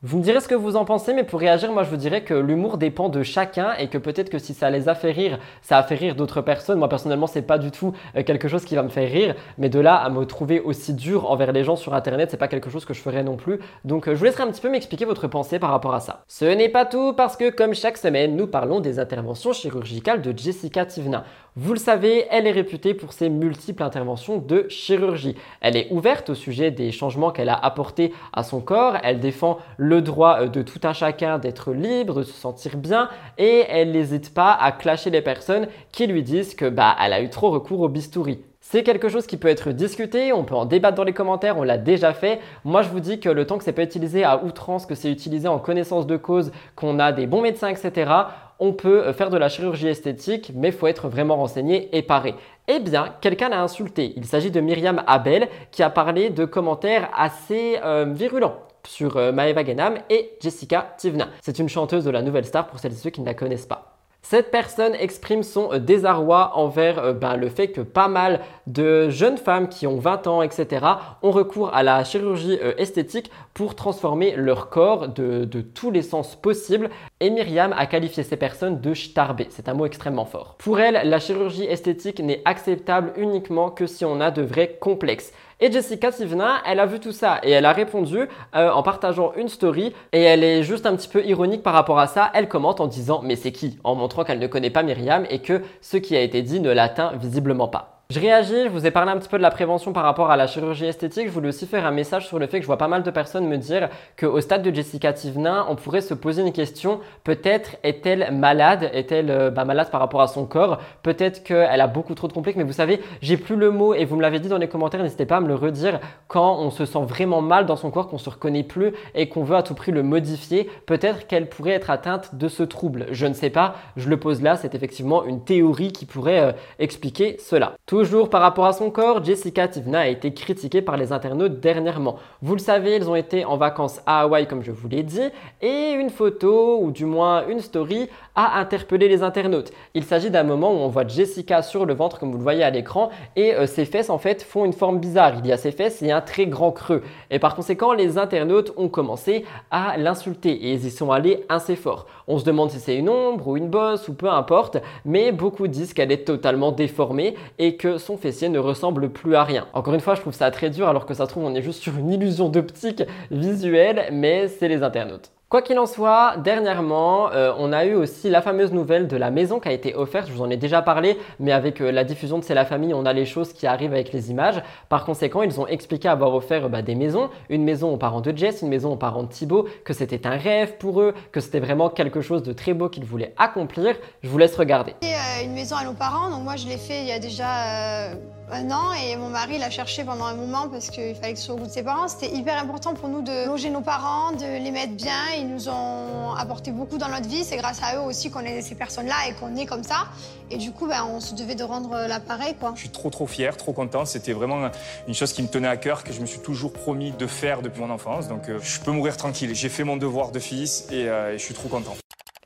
Vous me direz ce que vous en pensez, mais pour réagir, moi je vous dirais que l'humour dépend de chacun et que peut-être que si ça les a fait rire, ça a fait rire d'autres personnes. Moi personnellement, c'est pas du tout euh, quelque chose qui va me faire rire, mais de là à me trouver aussi dur envers les gens sur internet, c'est pas quelque chose que je ferais non plus. Donc euh, je vous laisserai un petit peu m'expliquer votre pensée par rapport à ça. Ce n'est pas tout parce que comme chaque semaine, nous parlons des interventions chirurgicales de Jessica Tivna. Vous le savez, elle est réputée pour ses multiples interventions de chirurgie. Elle est ouverte au sujet des changements qu'elle a apportés à son corps, elle défend le droit euh, de tout un chacun d'être libre, de se sentir bien et elle n'hésite pas à clasher les personnes qui lui disent que bah elle a eu trop recours au bistouri. C'est quelque chose qui peut être discuté, on peut en débattre dans les commentaires, on l'a déjà fait. Moi, je vous dis que le temps que c'est pas utilisé à outrance, que c'est utilisé en connaissance de cause, qu'on a des bons médecins, etc., on peut euh, faire de la chirurgie esthétique, mais faut être vraiment renseigné et paré. Eh bien, quelqu'un l'a insulté. Il s'agit de Myriam Abel qui a parlé de commentaires assez euh, virulents sur euh, Maeva Genam et Jessica Tivna. C'est une chanteuse de la Nouvelle Star pour celles et ceux qui ne la connaissent pas. Cette personne exprime son euh, désarroi envers euh, ben, le fait que pas mal de jeunes femmes qui ont 20 ans, etc., ont recours à la chirurgie esthétique pour transformer leur corps de, tous les sens possibles. Et Myriam a qualifié ces personnes de starbé. C'est un mot extrêmement fort. Pour elle, la chirurgie esthétique n'est acceptable uniquement que si on a de vrais complexes. Et Jessica Tivna, elle a vu tout ça et elle a répondu euh, en partageant une story et elle est juste un petit peu ironique par rapport à ça. Elle commente en disant mais c'est qui? En montrant qu'elle ne connaît pas Myriam et que ce qui a été dit ne l'atteint visiblement pas. Je réagis, je vous ai parlé un petit peu de la prévention par rapport à la chirurgie esthétique. Je voulais aussi faire un message sur le fait que je vois pas mal de personnes me dire qu'au stade de Jessica Tivna, on pourrait se poser une question. Peut-être est-elle malade? Est-elle euh, bah, malade par rapport à son corps? Peut-être qu'elle a beaucoup trop de complexes. Mais vous savez, j'ai plus le mot et vous me l'avez dit dans les commentaires. N'hésitez pas à me le redire quand on se sent vraiment mal dans son corps, qu'on se reconnaît plus et qu'on veut à tout prix le modifier. Peut-être qu'elle pourrait être atteinte de ce trouble. Je ne sais pas. Je le pose là. C'est effectivement une théorie qui pourrait euh, expliquer cela. Toujours par rapport à son corps, Jessica Tivna a été critiquée par les internautes dernièrement. Vous le savez, ils ont été en vacances à Hawaï comme je vous l'ai dit, et une photo, ou du moins une story, a interpellé les internautes. Il s'agit d'un moment où on voit Jessica sur le ventre comme vous le voyez à l'écran, et euh, ses fesses en fait font une forme bizarre. Il y a ses fesses et un très grand creux. Et par conséquent, les internautes ont commencé à l'insulter, et ils y sont allés assez fort. On se demande si c'est une ombre ou une bosse ou peu importe, mais beaucoup disent qu'elle est totalement déformée et que son fessier ne ressemble plus à rien. Encore une fois, je trouve ça très dur alors que ça se trouve on est juste sur une illusion d'optique visuelle, mais c'est les internautes. Quoi qu'il en soit, dernièrement, euh, on a eu aussi la fameuse nouvelle de la maison qui a été offerte. Je vous en ai déjà parlé, mais avec euh, la diffusion de C'est la famille, on a les choses qui arrivent avec les images. Par conséquent, ils ont expliqué avoir offert bah, des maisons. Une maison aux parents de Jess, une maison aux parents de Thibaut, que c'était un rêve pour eux, que c'était vraiment quelque chose de très beau qu'ils voulaient accomplir. Je vous laisse regarder. Euh, une maison à nos parents, donc moi je l'ai fait il y a déjà un an et mon mari l'a cherché pendant un moment parce qu'il fallait que ce soit au goût de ses parents. C'était hyper important pour nous de loger nos parents, de les mettre bien. Ils nous ont apporté beaucoup dans notre vie. C'est grâce à eux aussi qu'on est ces personnes-là et qu'on est comme ça. Et du coup, ben, on se devait de rendre l'appareil. quoi. Je suis trop trop fier, trop content. C'était vraiment une chose qui me tenait à cœur, que je me suis toujours promis de faire depuis mon enfance. Donc euh, je peux mourir tranquille. J'ai fait mon devoir de fils et, euh, et je suis trop content.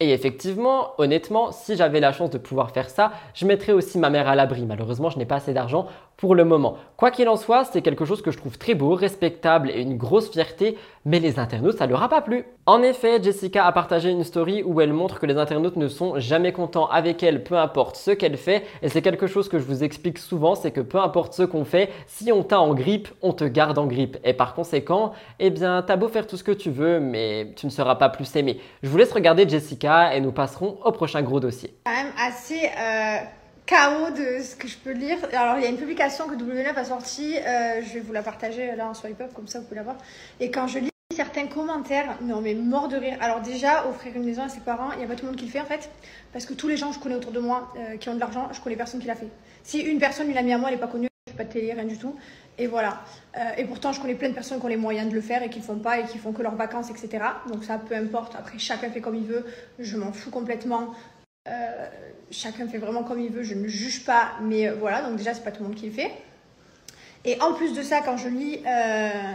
Et effectivement, honnêtement, si j'avais la chance de pouvoir faire ça, je mettrais aussi ma mère à l'abri. Malheureusement, je n'ai pas assez d'argent pour le moment. Quoi qu'il en soit, c'est quelque chose que je trouve très beau, respectable et une grosse fierté, mais les internautes, ça leur a pas plu. En effet, Jessica a partagé une story où elle montre que les internautes ne sont jamais contents avec elle, peu importe ce qu'elle fait, et c'est quelque chose que je vous explique souvent, c'est que peu importe ce qu'on fait, si on t'a en grippe, on te garde en grippe. Et par conséquent, eh bien, t'as beau faire tout ce que tu veux, mais tu ne seras pas plus aimé. Je vous laisse regarder Jessica et nous passerons au prochain gros dossier. Chaos de ce que je peux lire. Alors, il y a une publication que W9 a sortie, euh, je vais vous la partager là en swipe comme ça vous pouvez la voir. Et quand je lis certains commentaires, non mais mort de rire. Alors déjà, offrir une maison à ses parents, il n'y a pas tout le monde qui le fait en fait. Parce que tous les gens que je connais autour de moi euh, qui ont de l'argent, je connais personne qui l'a fait. Si une personne l'a mis à moi, elle n'est pas connue, elle fait pas de télé, rien du tout. Et voilà. Euh, et pourtant, je connais plein de personnes qui ont les moyens de le faire et qui le font pas et qui font que leurs vacances, etc. Donc ça, peu importe. Après, chacun fait comme il veut. Je m'en fous complètement. Euh, chacun fait vraiment comme il veut. Je ne juge pas. Mais euh, voilà. Donc déjà, c'est pas tout le monde qui le fait. Et en plus de ça, quand je lis, euh,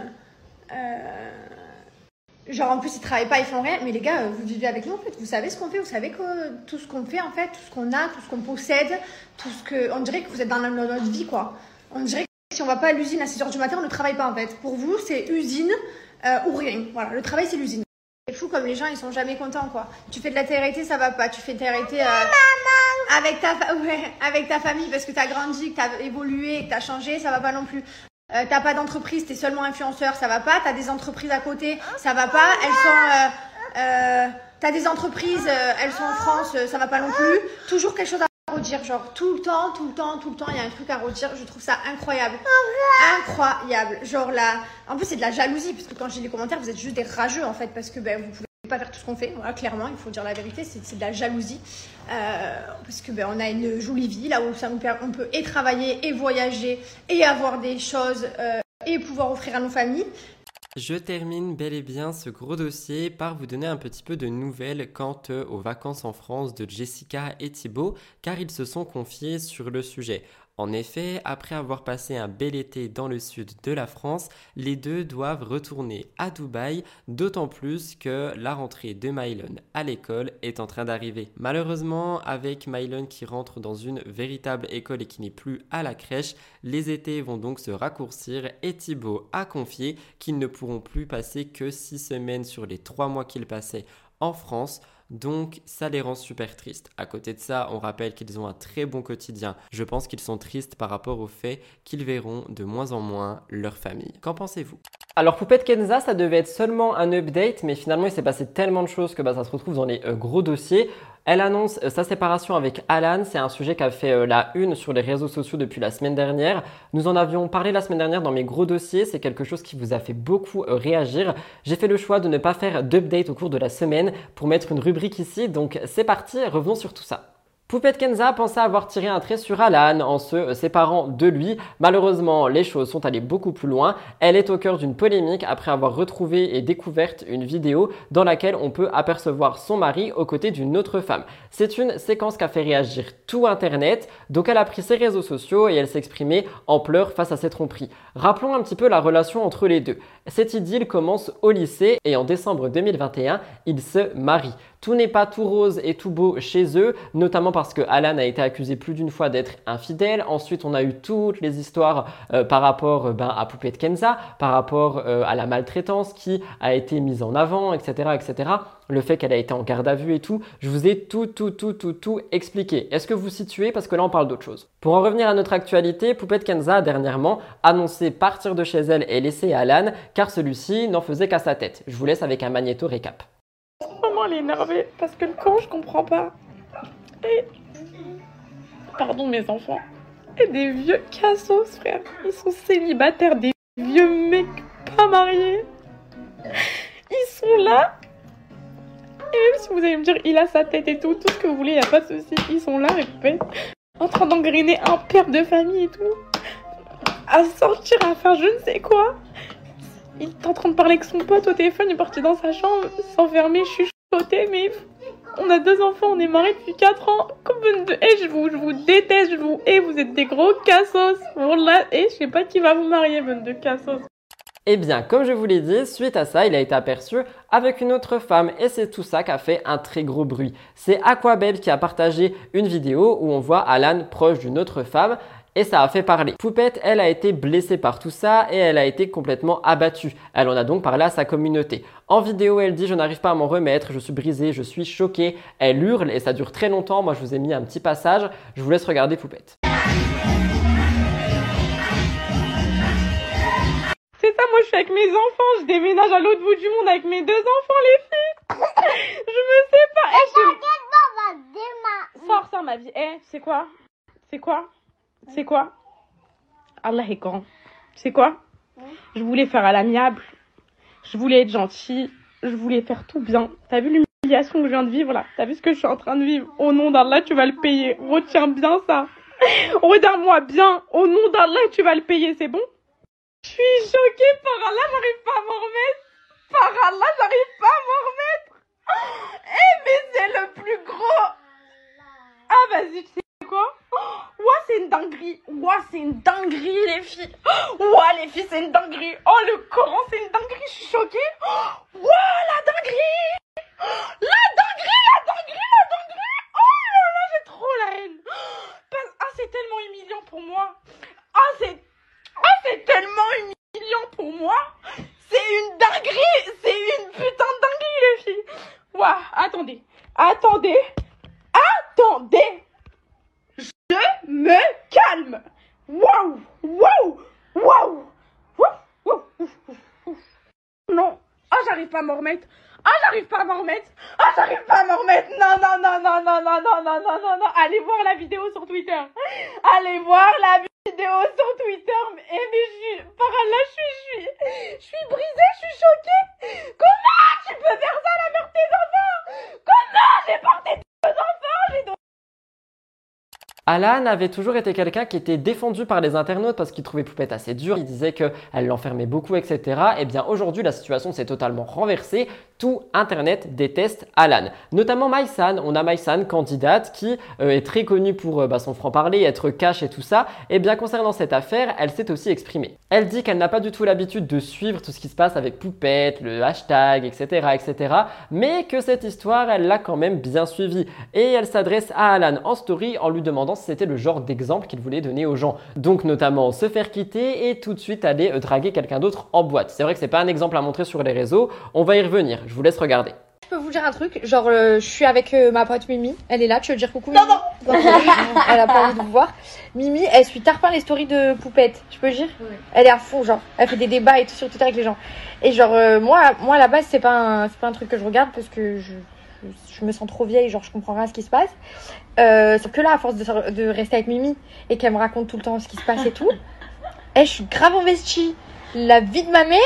genre en plus ils travaillent pas, ils font rien. Mais les gars, vous vivez avec nous en fait. Vous savez ce qu'on fait, vous savez que tout ce qu'on fait en fait, tout ce qu'on a, tout ce qu'on possède, tout ce que, on dirait que vous êtes dans notre vie quoi. On dirait que si on va pas à l'usine à 6h du matin, on ne travaille pas en fait. Pour vous, c'est usine ou rien. Voilà, le travail c'est l'usine. Fou comme les gens ils sont jamais contents quoi. Tu fais de la TRT, ça va pas. Tu fais de TRT euh, avec ta fa- [LAUGHS] ouais, avec ta famille parce que tu as grandi, que tu as évolué, que tu as changé, ça va pas non plus. Euh, t'as pas d'entreprise, t'es seulement influenceur, ça va pas. T'as des entreprises à côté, ça va pas. Elles sont, euh, euh, t'as des entreprises, elles sont en France, ça va pas non plus. Toujours quelque chose à redire, genre tout le temps, tout le temps, tout le temps, il y a un truc à redire. Je trouve ça incroyable, incroyable. Genre là, en plus c'est de la jalousie parce que quand j'ai les commentaires, vous êtes juste des rageux en fait parce que ben vous pouvez pas faire tout ce qu'on fait. Voilà, clairement, il faut dire la vérité, c'est de la jalousie Euh, parce que ben on a une jolie vie là où ça nous permet, on peut et travailler et voyager et avoir des choses euh, et pouvoir offrir à nos familles. Je termine bel et bien ce gros dossier par vous donner un petit peu de nouvelles quant euh, aux vacances en France de Jessica et Thibaut, car ils se sont confiés sur le sujet. En effet, après avoir passé un bel été dans le sud de la France, les deux doivent retourner à Dubaï, d'autant plus que la rentrée de Mylon à l'école est en train d'arriver. Malheureusement, avec Mylon qui rentre dans une véritable école et qui n'est plus à la crèche, les étés vont donc se raccourcir et Thibaut a confié qu'ils ne pourront plus passer que 6 semaines sur les 3 mois qu'ils passaient en France. Donc ça les rend super tristes. À côté de ça, on rappelle qu'ils ont un très bon quotidien. Je pense qu'ils sont tristes par rapport au fait qu'ils verront de moins en moins leur famille. Qu'en pensez-vous? Alors Poupette Kenza, ça devait être seulement un update, mais finalement il s'est passé tellement de choses que bah, ça se retrouve dans les euh, gros dossiers. Elle annonce euh, sa séparation avec Alan, c'est un sujet qui a fait euh, la une sur les réseaux sociaux depuis la semaine dernière. Nous en avions parlé la semaine dernière dans mes gros dossiers, c'est quelque chose qui vous a fait beaucoup euh, réagir. J'ai fait le choix de ne pas faire d'update au cours de la semaine pour mettre une rubrique ici, donc c'est parti, revenons sur tout ça. Poupette Kenza pensait avoir tiré un trait sur Alan en se séparant de lui. Malheureusement, les choses sont allées beaucoup plus loin. Elle est au cœur d'une polémique après avoir retrouvé et découvert une vidéo dans laquelle on peut apercevoir son mari aux côtés d'une autre femme. C'est une séquence qui a fait réagir tout Internet, donc elle a pris ses réseaux sociaux et elle s'exprimait en pleurs face à cette tromperie. Rappelons un petit peu la relation entre les deux. Cette idylle commence au lycée et en décembre 2021, ils se marient. Tout n'est pas tout rose et tout beau chez eux, notamment parce que Alan a été accusé plus d'une fois d'être infidèle. Ensuite, on a eu toutes les histoires euh, par rapport euh, ben, à Poupette Kenza, par rapport euh, à la maltraitance qui a été mise en avant, etc., etc. Le fait qu'elle a été en garde à vue et tout. Je vous ai tout, tout, tout, tout, tout expliqué. Est-ce que vous situez Parce que là, on parle d'autre chose. Pour en revenir à notre actualité, Poupette Kenza a dernièrement annoncé partir de chez elle et laisser Alan, car celui-ci n'en faisait qu'à sa tête. Je vous laisse avec un magnéto récap. Maman, elle est énervée parce que le camp, je comprends pas. Et. Pardon, mes enfants. Et des vieux cassos, frère. Ils sont célibataires, des vieux mecs pas mariés. Ils sont là. Et même si vous allez me dire, il a sa tête et tout, tout ce que vous voulez, y a pas de souci. Ils sont là, répète, en train d'engrainer un père de famille et tout. À sortir, à faire je ne sais quoi. Il est en train de parler avec son pote au téléphone, il est parti dans sa chambre, s'enfermer, chuchoter, mais on a deux enfants, on est mariés depuis 4 ans. Comme de haies, je vous, je vous déteste, je vous hais, vous êtes des gros cassos. Voilà, et je sais pas qui va vous marier, bonne de cassos. Eh bien, comme je vous l'ai dit, suite à ça, il a été aperçu avec une autre femme et c'est tout ça qui a fait un très gros bruit. C'est Aquabelle qui a partagé une vidéo où on voit Alan proche d'une autre femme et ça a fait parler. Poupette, elle a été blessée par tout ça et elle a été complètement abattue. Elle en a donc parlé à sa communauté. En vidéo, elle dit je n'arrive pas à m'en remettre, je suis brisée, je suis choquée. Elle hurle et ça dure très longtemps. Moi, je vous ai mis un petit passage. Je vous laisse regarder Poupette. C'est ça, moi je suis avec mes enfants, je déménage à l'autre bout du monde avec mes deux enfants, les filles. [LAUGHS] je me sais pas. Eh, je... Sors ma vie. Eh, c'est quoi? C'est quoi? C'est quoi? Allah est grand. C'est quoi? Je voulais faire à l'amiable. Je voulais être gentille. Je voulais faire tout bien. T'as vu l'humiliation que je viens de vivre là? T'as vu ce que je suis en train de vivre? Au nom d'Allah, tu vas le payer. Retiens bien ça. [LAUGHS] Regarde-moi bien. Au nom d'Allah, tu vas le payer, c'est bon? Je suis choquée par Allah, j'arrive pas à m'en remettre. Par Allah, j'arrive pas à m'en remettre. Eh, mais c'est le plus gros. Ah, vas-y, tu sais quoi? Ouah, c'est une dinguerie. Ouah, c'est une dinguerie, les filles. Ouah, les filles, c'est une dinguerie. Oh, le Coran, c'est une dinguerie. Je suis choquée. Ouah, la dinguerie. La dinguerie, la dinguerie, la dinguerie. Oh là là, j'ai trop la haine. Ah, c'est tellement humiliant pour moi. Ah, c'est Oh, c'est tellement humiliant pour moi. C'est une dinguerie. C'est une putain de dinguerie, les filles. Ouah, attendez. Attendez. Attendez. Je me calme. Waouh. Waouh. Waouh. Non. Oh, j'arrive pas à m'en remettre. Ah, j'arrive pas à m'en remettre. Ah, j'arrive pas à m'en remettre. Non, non, non, non, non, non, non, non, non, non, non. Allez voir la vidéo sur Twitter. Allez voir la vidéo sur Twitter. Eh, mais je suis, par là, je suis, je suis, brisée, je suis choquée. Comment tu peux faire ça à la mère de tes enfants Comment j'ai porté deux enfants J'ai Alan avait toujours été quelqu'un qui était défendu par les internautes parce qu'il trouvait Poupette assez dure. Il disait qu'elle l'enfermait beaucoup, etc. Et eh bien aujourd'hui, la situation s'est totalement renversée. Tout Internet déteste Alan. Notamment Maïsan. On a Maïsan, candidate, qui euh, est très connue pour euh, bah, son franc-parler, être cash et tout ça. Et eh bien concernant cette affaire, elle s'est aussi exprimée. Elle dit qu'elle n'a pas du tout l'habitude de suivre tout ce qui se passe avec Poupette, le hashtag, etc. etc. mais que cette histoire, elle l'a quand même bien suivie. Et elle s'adresse à Alan en story en lui demandant c'était le genre d'exemple qu'il voulait donner aux gens. Donc notamment se faire quitter et tout de suite aller euh, draguer quelqu'un d'autre en boîte. C'est vrai que c'est pas un exemple à montrer sur les réseaux. On va y revenir. Je vous laisse regarder. Je peux vous dire un truc, genre euh, je suis avec euh, ma pote Mimi, elle est là, tu veux dire coucou Mimi Non, non Elle a pas envie de vous voir. Mimi, elle suit tarpin les stories de Poupette, tu peux dire Elle est à fond, genre, elle fait des débats et tout sur Twitter avec les gens. Et genre, euh, moi, moi à la base, c'est pas, un, pas un truc que je regarde parce que je, je, me sens trop vieille, genre je comprends rien à ce qui se passe. sauf que là, à force de, de rester avec Mimi et qu'elle me raconte tout le temps ce qui se passe et tout, [LAUGHS] et je suis grave investie. La vie de ma mère,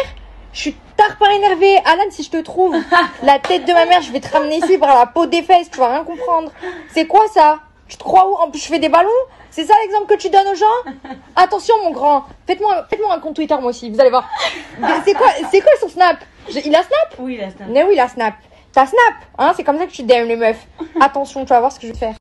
je suis tard pas énervé. Alan, si je te trouve [LAUGHS] la tête de ma mère, je vais te ramener ici par la peau des fesses. Tu vas rien comprendre. C'est quoi ça? Tu te crois où? En plus, je fais des ballons C'est ça l'exemple que tu donnes aux gens? [LAUGHS] Attention, mon grand. Faites-moi faites un compte Twitter, moi aussi. Vous allez voir. C'est quoi, c'est quoi son snap? Il a snap? Oui, il a snap. Mais oui, il a snap. T'as snap, hein C'est comme ça que tu DM les meufs. [LAUGHS] Attention, tu vas voir ce que je vais faire.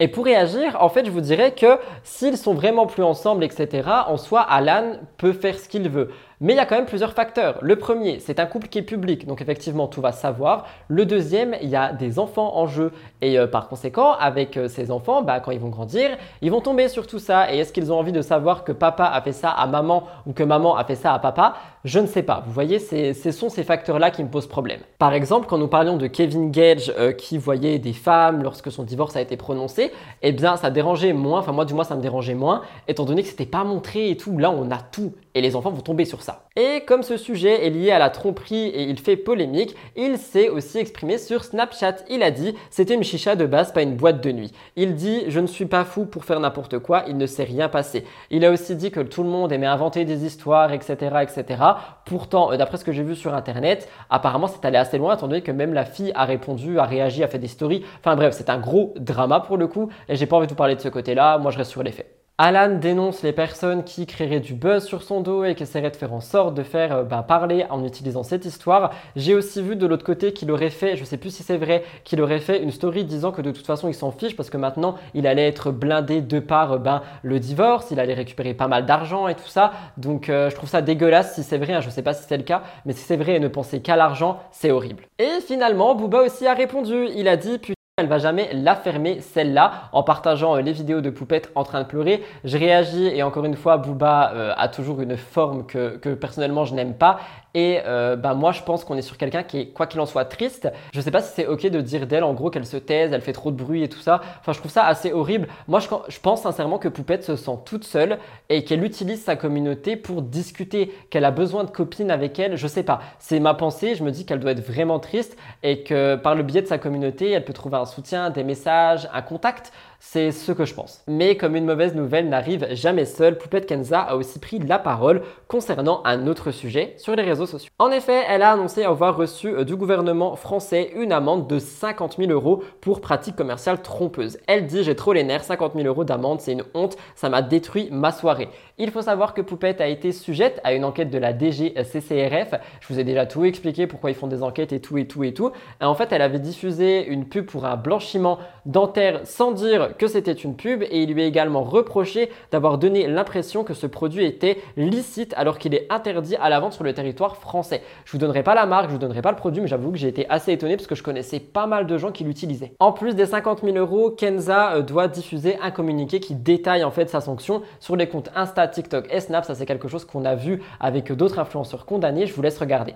Et pour réagir, en fait, je vous dirais que s'ils sont vraiment plus ensemble, etc., en soi, Alan peut faire ce qu'il veut. Mais il y a quand même plusieurs facteurs. Le premier, c'est un couple qui est public, donc effectivement, tout va savoir. Le deuxième, il y a des enfants en jeu. Et euh, par conséquent, avec euh, ces enfants, bah, quand ils vont grandir, ils vont tomber sur tout ça. Et est-ce qu'ils ont envie de savoir que papa a fait ça à maman ou que maman a fait ça à papa? Je ne sais pas. Vous voyez, ce sont ces facteurs-là qui me posent problème. Par exemple, quand nous parlions de Kevin Gage euh, qui voyait des femmes lorsque son divorce a été prononcé, eh bien, ça dérangeait moins. Enfin, moi, du moins, ça me dérangeait moins, étant donné que c'était pas montré et tout. Là, on a tout. Et les enfants vont tomber sur ça. Et comme ce sujet est lié à la tromperie et il fait polémique, il s'est aussi exprimé sur Snapchat. Il a dit c'était une chicha de base, pas une boîte de nuit. Il dit je ne suis pas fou pour faire n'importe quoi, il ne s'est rien passé. Il a aussi dit que tout le monde aimait inventer des histoires, etc. etc. Pourtant, euh, d'après ce que j'ai vu sur internet, apparemment c'est allé assez loin étant donné que même la fille a répondu, a réagi, a fait des stories. Enfin bref, c'est un gros drama pour le coup et j'ai pas envie de vous parler de ce côté-là, moi je reste sur les faits. Alan dénonce les personnes qui créeraient du buzz sur son dos et qui essaieraient de faire en sorte de faire euh, bah, parler en utilisant cette histoire. J'ai aussi vu de l'autre côté qu'il aurait fait, je sais plus si c'est vrai, qu'il aurait fait une story disant que de toute façon il s'en fiche parce que maintenant il allait être blindé de par euh, ben, le divorce, il allait récupérer pas mal d'argent et tout ça. Donc euh, je trouve ça dégueulasse si c'est vrai, hein, je sais pas si c'est le cas, mais si c'est vrai et ne penser qu'à l'argent, c'est horrible. Et finalement, Booba aussi a répondu, il a dit elle va jamais la fermer celle-là en partageant euh, les vidéos de Poupette en train de pleurer. Je réagis et encore une fois, Booba euh, a toujours une forme que, que personnellement je n'aime pas et euh, bah, moi, je pense qu'on est sur quelqu'un qui est, quoi qu'il en soit, triste. Je sais pas si c'est ok de dire d'elle, en gros, qu'elle se taise, elle fait trop de bruit et tout ça. Enfin, je trouve ça assez horrible. Moi, je, je pense sincèrement que Poupette se sent toute seule et qu'elle utilise sa communauté pour discuter, qu'elle a besoin de copines avec elle. Je sais pas. C'est ma pensée. Je me dis qu'elle doit être vraiment triste et que par le biais de sa communauté, elle peut trouver un soutien, des messages, un contact. C'est ce que je pense. Mais comme une mauvaise nouvelle n'arrive jamais seule, Poupette Kenza a aussi pris la parole concernant un autre sujet sur les réseaux sociaux. En effet, elle a annoncé avoir reçu euh, du gouvernement français une amende de 50 000 euros pour pratique commerciale trompeuse. Elle dit j'ai trop les nerfs, 50 000 euros d'amende, c'est une honte, ça m'a détruit ma soirée. Il faut savoir que Poupette a été sujette à une enquête de la DGCCRF. Je vous ai déjà tout expliqué pourquoi ils font des enquêtes et tout et tout et tout. Et en fait, elle avait diffusé une pub pour un blanchiment dentaire sans dire que c'était une pub et il lui est également reproché d'avoir donné l'impression que ce produit était licite alors qu'il est interdit à la vente sur le territoire français. Je vous donnerai pas la marque, je vous donnerai pas le produit, mais j'avoue que j'ai été assez étonné parce que je connaissais pas mal de gens qui l'utilisaient. En plus des 50 000 euros, Kenza euh, doit diffuser un communiqué qui détaille en fait sa sanction sur les comptes Insta, TikTok et Snap. Ça c'est quelque chose qu'on a vu avec d'autres influenceurs condamnés. Je vous laisse regarder.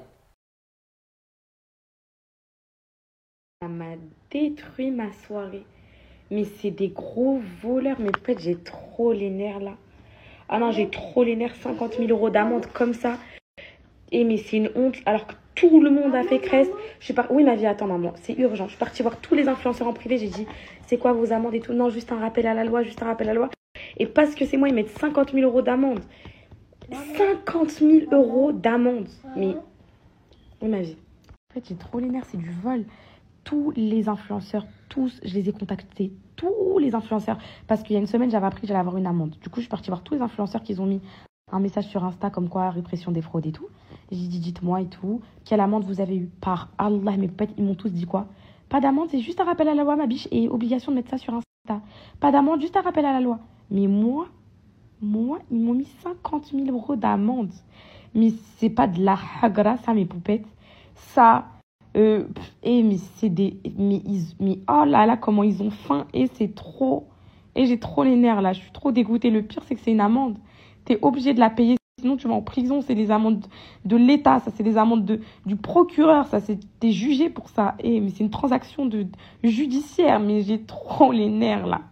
Ça m'a détruit ma soirée. Mais c'est des gros voleurs. Mais peut-être j'ai trop les nerfs là. Ah non, j'ai trop les nerfs. 50 000 euros d'amende comme ça. Et mais c'est une honte. Alors que tout le monde a fait cresse. Je suis. Oui, ma vie, attends, maman. C'est urgent. Je suis partie voir tous les influenceurs en privé. J'ai dit, c'est quoi vos amendes et tout? Non, juste un rappel à la loi. Juste un rappel à la loi. Et parce que c'est moi, ils mettent 50 000 euros d'amende. 50 000 euros d'amende. Mais. Oui, ma vie. En fait, j'ai trop les nerfs. C'est du vol. Tous les influenceurs, tous, je les ai contactés, tous les influenceurs. Parce qu'il y a une semaine, j'avais appris que j'allais avoir une amende. Du coup, je suis partie voir tous les influenceurs qui ont mis un message sur Insta comme quoi répression des fraudes et tout. J'ai dit, dites-moi et tout, quelle amende vous avez eu Par Allah, mes potes, ils m'ont tous dit quoi? Pas d'amende, c'est juste un rappel à la loi, ma biche, et obligation de mettre ça sur Insta. Pas d'amende, juste un rappel à la loi. Mais moi, moi, ils m'ont mis 50 000 euros d'amende. Mais c'est pas de la hagra, ça, mes poupettes. Ça, euh, et mais c'est des. Mais, ils, mais oh là là, comment ils ont faim. Et c'est trop. Et j'ai trop les nerfs là. Je suis trop dégoûtée. Le pire, c'est que c'est une amende. Tu es obligé de la payer. Sinon, tu vas en prison. C'est des amendes de l'État. Ça, c'est des amendes de, du procureur. Ça, c'est. T'es jugé pour ça. Et mais c'est une transaction de, judiciaire. Mais j'ai trop les nerfs là.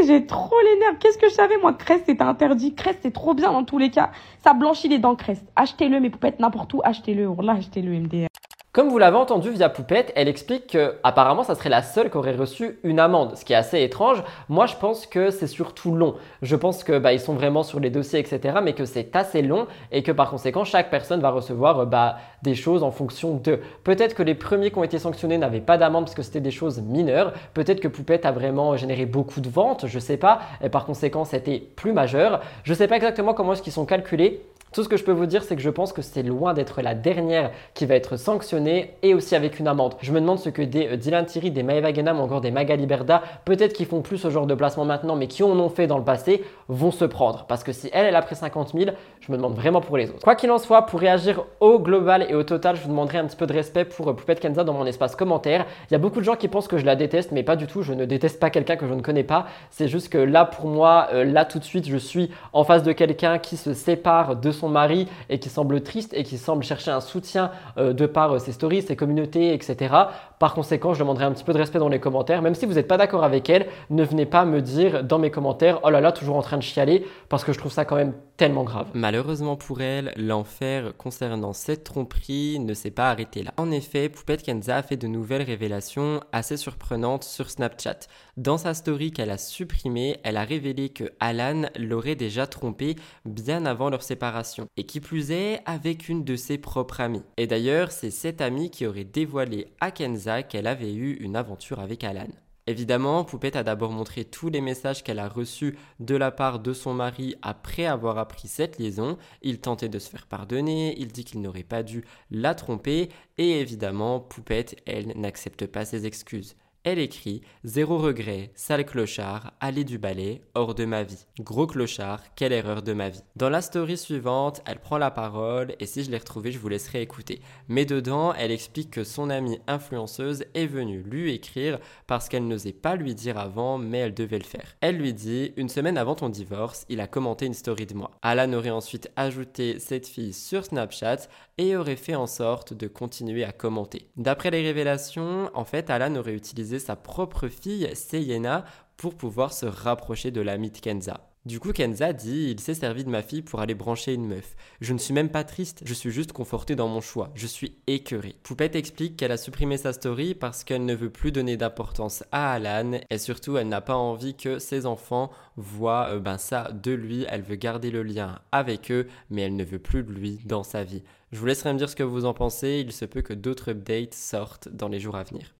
Et j'ai trop les nerfs. Qu'est-ce que je savais, moi? Crest, c'était interdit. Crest, c'est trop bien dans tous les cas. Ça blanchit les dents, Crest. Achetez-le, mes poupettes, n'importe où. Achetez-le. Là, achetez-le, MDR. Comme vous l'avez entendu via Poupette, elle explique que apparemment ça serait la seule qui aurait reçu une amende, ce qui est assez étrange. Moi je pense que c'est surtout long. Je pense que bah, sont vraiment sur les dossiers etc. Mais que c'est assez long et que par conséquent chaque personne va recevoir bah, des choses en fonction de. Peut-être que les premiers qui ont été sanctionnés n'avaient pas d'amende parce que c'était des choses mineures. Peut-être que Poupette a vraiment généré beaucoup de ventes, je sais pas. Et par conséquent c'était plus majeur. Je sais pas exactement comment est-ce qu'ils sont calculés. Tout ce que je peux vous dire, c'est que je pense que c'est loin d'être la dernière qui va être sanctionnée et aussi avec une amende. Je me demande ce que des euh, Dylan Thierry, des Maeva Genam ou encore des Magali Berda, peut-être qui font plus ce genre de placement maintenant, mais qui en ont fait dans le passé, vont se prendre. Parce que si elle, elle a pris 50 000, je me demande vraiment pour les autres. Quoi qu'il en soit, pour réagir au global et au total, je vous demanderai un petit peu de respect pour euh, Poupette Kenza dans mon espace commentaire. Il y a beaucoup de gens qui pensent que je la déteste, mais pas du tout. Je ne déteste pas quelqu'un que je ne connais pas. C'est juste que là, pour moi, euh, là tout de suite, je suis en face de quelqu'un qui se sépare de son mari et qui semble triste et qui semble chercher un soutien euh, de par euh, ses stories, ses communautés, etc. Par conséquent, je demanderai un petit peu de respect dans les commentaires. Même si vous n'êtes pas d'accord avec elle, ne venez pas me dire dans mes commentaires oh là là, toujours en train de chialer, parce que je trouve ça quand même tellement grave. Malheureusement pour elle, l'enfer concernant cette tromperie ne s'est pas arrêté là. En effet, Poupette Kenza a fait de nouvelles révélations assez surprenantes sur Snapchat. Dans sa story qu'elle a supprimée, elle a révélé que Alan l'aurait déjà trompé bien avant leur séparation. Et qui plus est, avec une de ses propres amies. Et d'ailleurs, c'est cette amie qui aurait dévoilé à Kenza qu'elle avait eu une aventure avec Alan. Évidemment, Poupette a d'abord montré tous les messages qu'elle a reçus de la part de son mari après avoir appris cette liaison. Il tentait de se faire pardonner, il dit qu'il n'aurait pas dû la tromper, et évidemment, Poupette, elle, n'accepte pas ses excuses. Elle écrit Zéro regret, sale clochard, allez du balai, hors de ma vie. Gros clochard, quelle erreur de ma vie. Dans la story suivante, elle prend la parole et si je l'ai retrouvée, je vous laisserai écouter. Mais dedans, elle explique que son amie influenceuse est venue lui écrire parce qu'elle n'osait pas lui dire avant, mais elle devait le faire. Elle lui dit Une semaine avant ton divorce, il a commenté une story de moi. Alan aurait ensuite ajouté cette fille sur Snapchat et aurait fait en sorte de continuer à commenter. D'après les révélations, en fait, Alan aurait utilisé sa propre fille, Seyena, pour pouvoir se rapprocher de l'ami de Kenza. Du coup, Kenza dit Il s'est servi de ma fille pour aller brancher une meuf. Je ne suis même pas triste, je suis juste conforté dans mon choix. Je suis écœuré. Poupette explique qu'elle a supprimé sa story parce qu'elle ne veut plus donner d'importance à Alan et surtout elle n'a pas envie que ses enfants voient euh, ben ça de lui. Elle veut garder le lien avec eux, mais elle ne veut plus de lui dans sa vie. Je vous laisserai me dire ce que vous en pensez. Il se peut que d'autres updates sortent dans les jours à venir.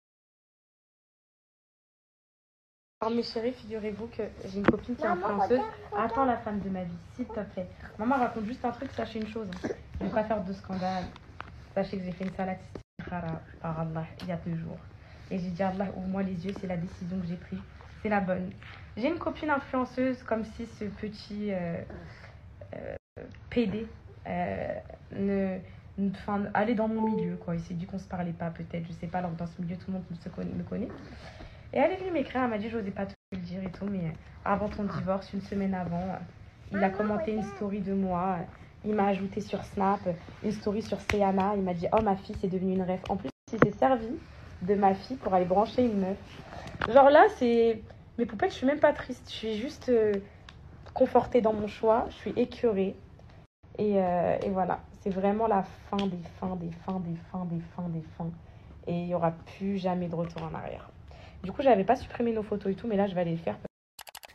Alors mes chéris, figurez-vous que j'ai une copine qui est influenceuse. Attends la femme de ma vie, s'il te plaît. Maman raconte juste un truc, sachez une chose. Je ne vais pas faire de scandale. Sachez que j'ai fait une salade par Allah il y a deux jours. Et j'ai dit Allah, ouvre-moi les yeux, c'est la décision que j'ai prise. C'est la bonne. J'ai une copine influenceuse comme si ce petit euh, euh, PD euh, ne, enfin, allait dans mon milieu. Quoi. Il s'est dit qu'on se parlait pas peut-être, je sais pas, alors dans ce milieu tout le monde connaît. Me connaît. Et elle est venue m'écrire, elle m'a dit, j'osais pas te le dire et tout, mais avant ton divorce, une semaine avant, il a commenté une story de moi. Il m'a ajouté sur Snap une story sur Seyana. Il m'a dit, oh ma fille, c'est devenu une rêve. En plus, il s'est servi de ma fille pour aller brancher une meuf. Genre là, c'est. Mes poupettes, je suis même pas triste. Je suis juste euh, confortée dans mon choix. Je suis écœurée. Et, euh, et voilà. C'est vraiment la fin des fins, des fins, des fins, des fins, des fins. Et il n'y aura plus jamais de retour en arrière. Du coup, j'avais pas supprimé nos photos et tout, mais là, je vais aller le faire.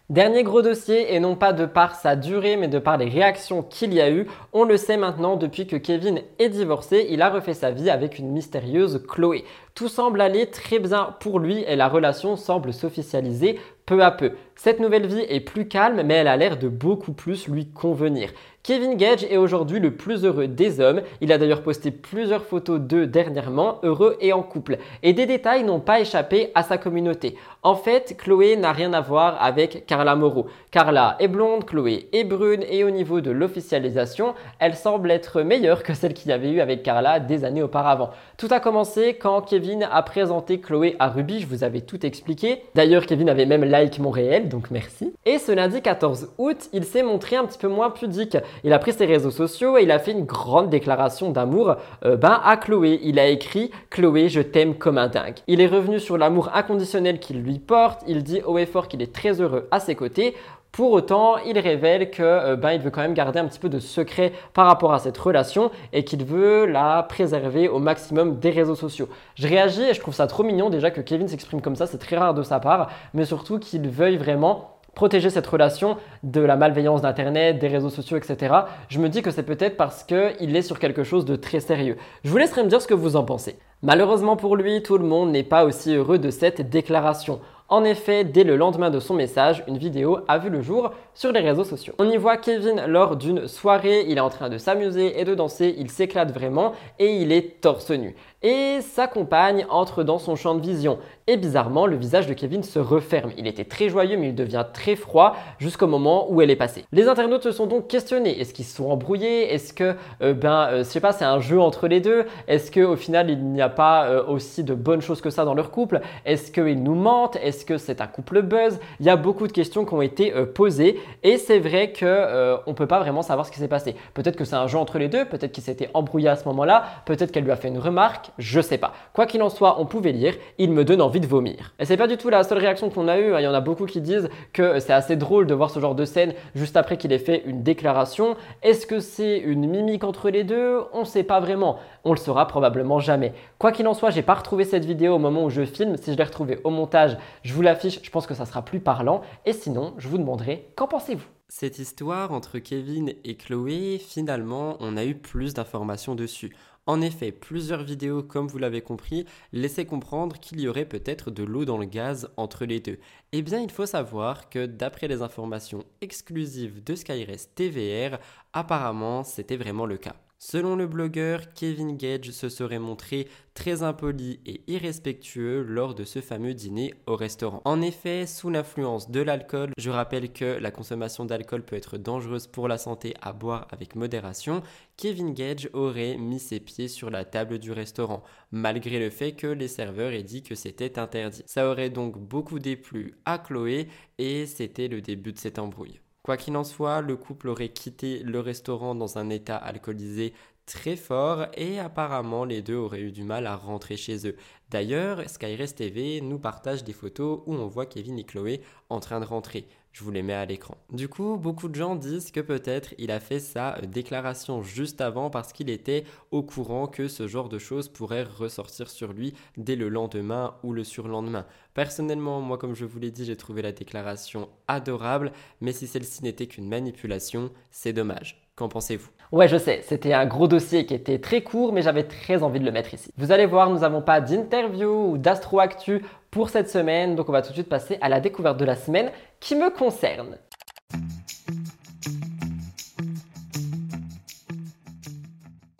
Dernier gros dossier, et non pas de par sa durée, mais de par les réactions qu'il y a eu. On le sait maintenant, depuis que Kevin est divorcé, il a refait sa vie avec une mystérieuse Chloé. Tout semble aller très bien pour lui et la relation semble s'officialiser peu à peu. Cette nouvelle vie est plus calme, mais elle a l'air de beaucoup plus lui convenir. Kevin Gage est aujourd'hui le plus heureux des hommes. Il a d'ailleurs posté plusieurs photos d'eux dernièrement, heureux et en couple. Et des détails n'ont pas échappé à sa communauté. En fait, Chloé n'a rien à voir avec Carla Moreau. Carla est blonde, Chloé est brune et au niveau de l'officialisation, elle semble être meilleure que celle qu'il y avait eu avec Carla des années auparavant. Tout a commencé quand Kevin a présenté Chloé à Ruby, je vous avais tout expliqué. D'ailleurs, Kevin avait même like mon réel, donc merci. Et ce lundi 14 août, il s'est montré un petit peu moins pudique. Il a pris ses réseaux sociaux et il a fait une grande déclaration d'amour euh, ben, à Chloé. Il a écrit Chloé, je t'aime comme un dingue. Il est revenu sur l'amour inconditionnel qu'il lui porte. Il dit haut et fort qu'il est très heureux à ses côtés. Pour autant, il révèle que euh, ben, il veut quand même garder un petit peu de secret par rapport à cette relation et qu'il veut la préserver au maximum des réseaux sociaux. Je réagis et je trouve ça trop mignon déjà que Kevin s'exprime comme ça, c'est très rare de sa part, mais surtout qu'il veuille vraiment protéger cette relation de la malveillance d'Internet, des réseaux sociaux, etc. Je me dis que c'est peut-être parce qu'il est sur quelque chose de très sérieux. Je vous laisserai me dire ce que vous en pensez. Malheureusement pour lui, tout le monde n'est pas aussi heureux de cette déclaration. En effet, dès le lendemain de son message, une vidéo a vu le jour sur les réseaux sociaux. On y voit Kevin lors d'une soirée, il est en train de s'amuser et de danser, il s'éclate vraiment et il est torse nu. Et sa compagne entre dans son champ de vision. Et bizarrement, le visage de Kevin se referme. Il était très joyeux, mais il devient très froid jusqu'au moment où elle est passée. Les internautes se sont donc questionnés. Est-ce qu'ils se sont embrouillés? Est-ce que, euh, ben, euh, je sais pas, c'est un jeu entre les deux? Est-ce qu'au final, il n'y a pas euh, aussi de bonnes choses que ça dans leur couple? Est-ce qu'ils nous mentent? Est-ce que c'est un couple buzz? Il y a beaucoup de questions qui ont été posées. Et c'est vrai qu'on on peut pas vraiment savoir ce qui s'est passé. Peut-être que c'est un jeu entre les deux. Peut-être qu'il s'était embrouillé à ce moment-là. Peut-être qu'elle lui a fait une remarque. Je sais pas. Quoi qu'il en soit, on pouvait lire. Il me donne envie de vomir. Et c'est pas du tout la seule réaction qu'on a eue. Hein. Il y en a beaucoup qui disent que c'est assez drôle de voir ce genre de scène juste après qu'il ait fait une déclaration. Est-ce que c'est une mimique entre les deux? On sait pas vraiment. On le saura probablement jamais. Quoi qu'il en soit, j'ai pas retrouvé cette vidéo au moment où je filme. Si je l'ai retrouvée au montage, je vous l'affiche. Je pense que ça sera plus parlant. Et sinon, je vous demanderai qu'en pensez-vous? Cette histoire entre Kevin et Chloé, finalement, on a eu plus d'informations dessus. En effet, plusieurs vidéos, comme vous l'avez compris, laissaient comprendre qu'il y aurait peut-être de l'eau dans le gaz entre les deux. Eh bien, il faut savoir que d'après les informations exclusives de Skyrest TVR, apparemment, c'était vraiment le cas. Selon le blogueur, Kevin Gage se serait montré très impoli et irrespectueux lors de ce fameux dîner au restaurant. En effet, sous l'influence de l'alcool, je rappelle que la consommation d'alcool peut être dangereuse pour la santé à boire avec modération, Kevin Gage aurait mis ses pieds sur la table du restaurant, malgré le fait que les serveurs aient dit que c'était interdit. Ça aurait donc beaucoup déplu à Chloé et c'était le début de cette embrouille. Quoi qu'il en soit, le couple aurait quitté le restaurant dans un état alcoolisé très fort et apparemment les deux auraient eu du mal à rentrer chez eux. D'ailleurs, Skyrest TV nous partage des photos où on voit Kevin et Chloé en train de rentrer. Je vous les mets à l'écran. Du coup, beaucoup de gens disent que peut-être il a fait sa déclaration juste avant parce qu'il était au courant que ce genre de choses pourrait ressortir sur lui dès le lendemain ou le surlendemain. Personnellement, moi comme je vous l'ai dit, j'ai trouvé la déclaration adorable, mais si celle-ci n'était qu'une manipulation, c'est dommage. Qu'en pensez-vous? Ouais, je sais, c'était un gros dossier qui était très court, mais j'avais très envie de le mettre ici. Vous allez voir, nous n'avons pas d'interview ou d'astro actu pour cette semaine, donc on va tout de suite passer à la découverte de la semaine qui me concerne.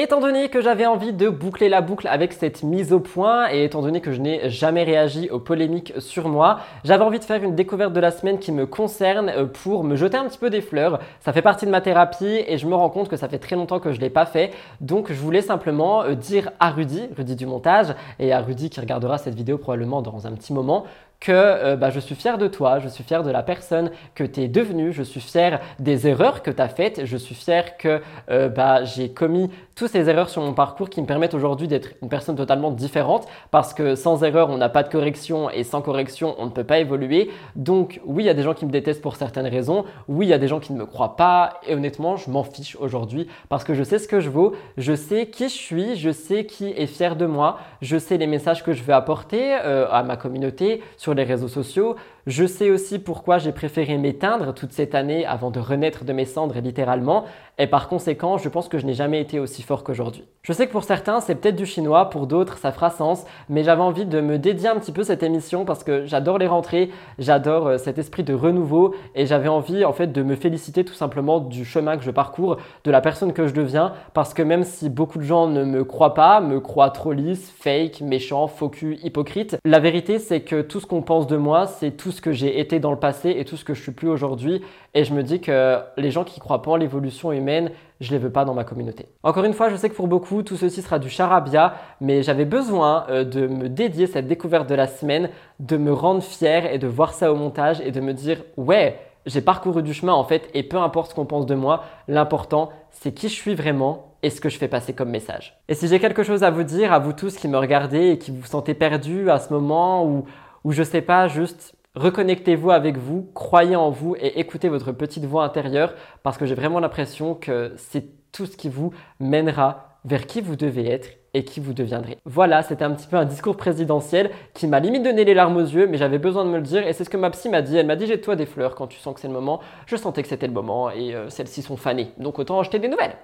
Étant donné que j'avais envie de boucler la boucle avec cette mise au point et étant donné que je n'ai jamais réagi aux polémiques sur moi, j'avais envie de faire une découverte de la semaine qui me concerne euh, pour me jeter un petit peu des fleurs. Ça fait partie de ma thérapie et je me rends compte que ça fait très longtemps que je ne l'ai pas fait. Donc je voulais simplement euh, dire à Rudy, Rudy du montage, et à Rudy qui regardera cette vidéo probablement dans un petit moment, que euh, bah, je suis fier de toi, je suis fier de la personne que tu es devenue, je suis fier des erreurs que tu as faites, je suis fier que bah, j'ai commis toutes ces erreurs sur mon parcours qui me permettent aujourd'hui d'être une personne totalement différente parce que sans erreur, on n'a pas de correction et sans correction, on ne peut pas évoluer. Donc oui, il y a des gens qui me détestent pour certaines raisons. Oui, il y a des gens qui ne me croient pas et honnêtement, je m'en fiche aujourd'hui parce que je sais ce que je vaux, je sais qui je suis, je sais qui est fier de moi, je sais les messages que je veux apporter euh, à ma communauté sur les réseaux sociaux, je sais aussi pourquoi j'ai préféré m'éteindre toute cette année avant de renaître de mes cendres littéralement. Et par conséquent, je pense que je n'ai jamais été aussi fort qu'aujourd'hui. Je sais que pour certains, c'est peut-être du chinois, pour d'autres, ça fera sens, mais j'avais envie de me dédier un petit peu cette émission parce que j'adore les rentrées, j'adore euh, cet esprit de renouveau et j'avais envie en fait de me féliciter tout simplement du chemin que je parcours, de la personne que je deviens parce que même si beaucoup de gens ne me croient pas, me croient trop lisse, fake, méchant, faux hypocrite, la vérité c'est que tout ce qu'on pense de moi, c'est tout ce que j'ai été dans le passé et tout ce que je suis plus aujourd'hui. Et je me dis que les gens qui croient pas en l'évolution humaine, je les veux pas dans ma communauté. Encore une fois, je sais que pour beaucoup, tout ceci sera du charabia, mais j'avais besoin euh, de me dédier cette découverte de la semaine, de me rendre fier et de voir ça au montage et de me dire ouais, j'ai parcouru du chemin en fait, et peu importe ce qu'on pense de moi, l'important c'est qui je suis vraiment et ce que je fais passer comme message. Et si j'ai quelque chose à vous dire, à vous tous qui me regardez et qui vous sentez perdus à ce moment ou, ou je sais pas, juste Reconnectez-vous avec vous, croyez en vous et écoutez votre petite voix intérieure parce que j'ai vraiment l'impression que c'est tout ce qui vous mènera vers qui vous devez être et qui vous deviendrez. Voilà, c'était un petit peu un discours présidentiel qui m'a limite donné les larmes aux yeux, mais j'avais besoin de me le dire et c'est ce que ma psy m'a dit. Elle m'a dit j'ai toi des fleurs quand tu sens que c'est le moment. Je sentais que c'était le moment et euh, celles-ci sont fanées, donc autant acheter des nouvelles.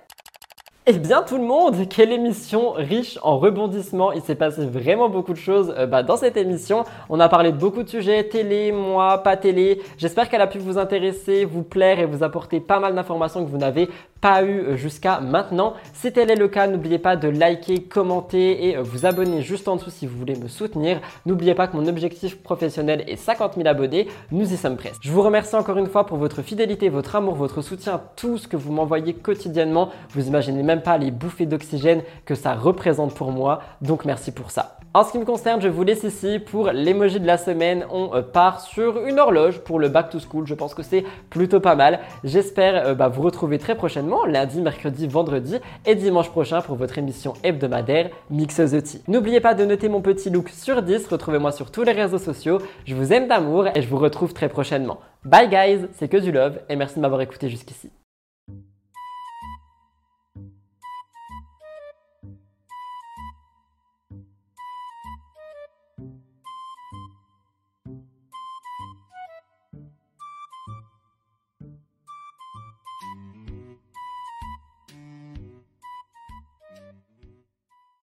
Eh bien tout le monde, quelle émission riche en rebondissements. Il s'est passé vraiment beaucoup de choses euh, bah, dans cette émission. On a parlé de beaucoup de sujets, télé, moi, pas télé. J'espère qu'elle a pu vous intéresser, vous plaire et vous apporter pas mal d'informations que vous n'avez pas eu euh, jusqu'à maintenant. Si tel est le cas, n'oubliez pas de liker, commenter et euh, vous abonner juste en dessous si vous voulez me soutenir. N'oubliez pas que mon objectif professionnel est 50 000 abonnés. Nous y sommes presque. Je vous remercie encore une fois pour votre fidélité, votre amour, votre soutien, tout ce que vous m'envoyez quotidiennement. Vous imaginez même pas les bouffées d'oxygène que ça représente pour moi. Donc merci pour ça. En ce qui me concerne, je vous laisse ici pour l'emoji de la semaine. On euh, part sur une horloge pour le back to school. Je pense que c'est plutôt pas mal. J'espère euh, bah, vous retrouver très prochainement, lundi, mercredi, vendredi et dimanche prochain pour votre émission hebdomadaire Mix the Tea. N'oubliez pas de noter mon petit look sur 10. Retrouvez-moi sur tous les réseaux sociaux. Je vous aime d'amour et je vous retrouve très prochainement. Bye guys, c'est que du love et merci de m'avoir écouté jusqu'ici.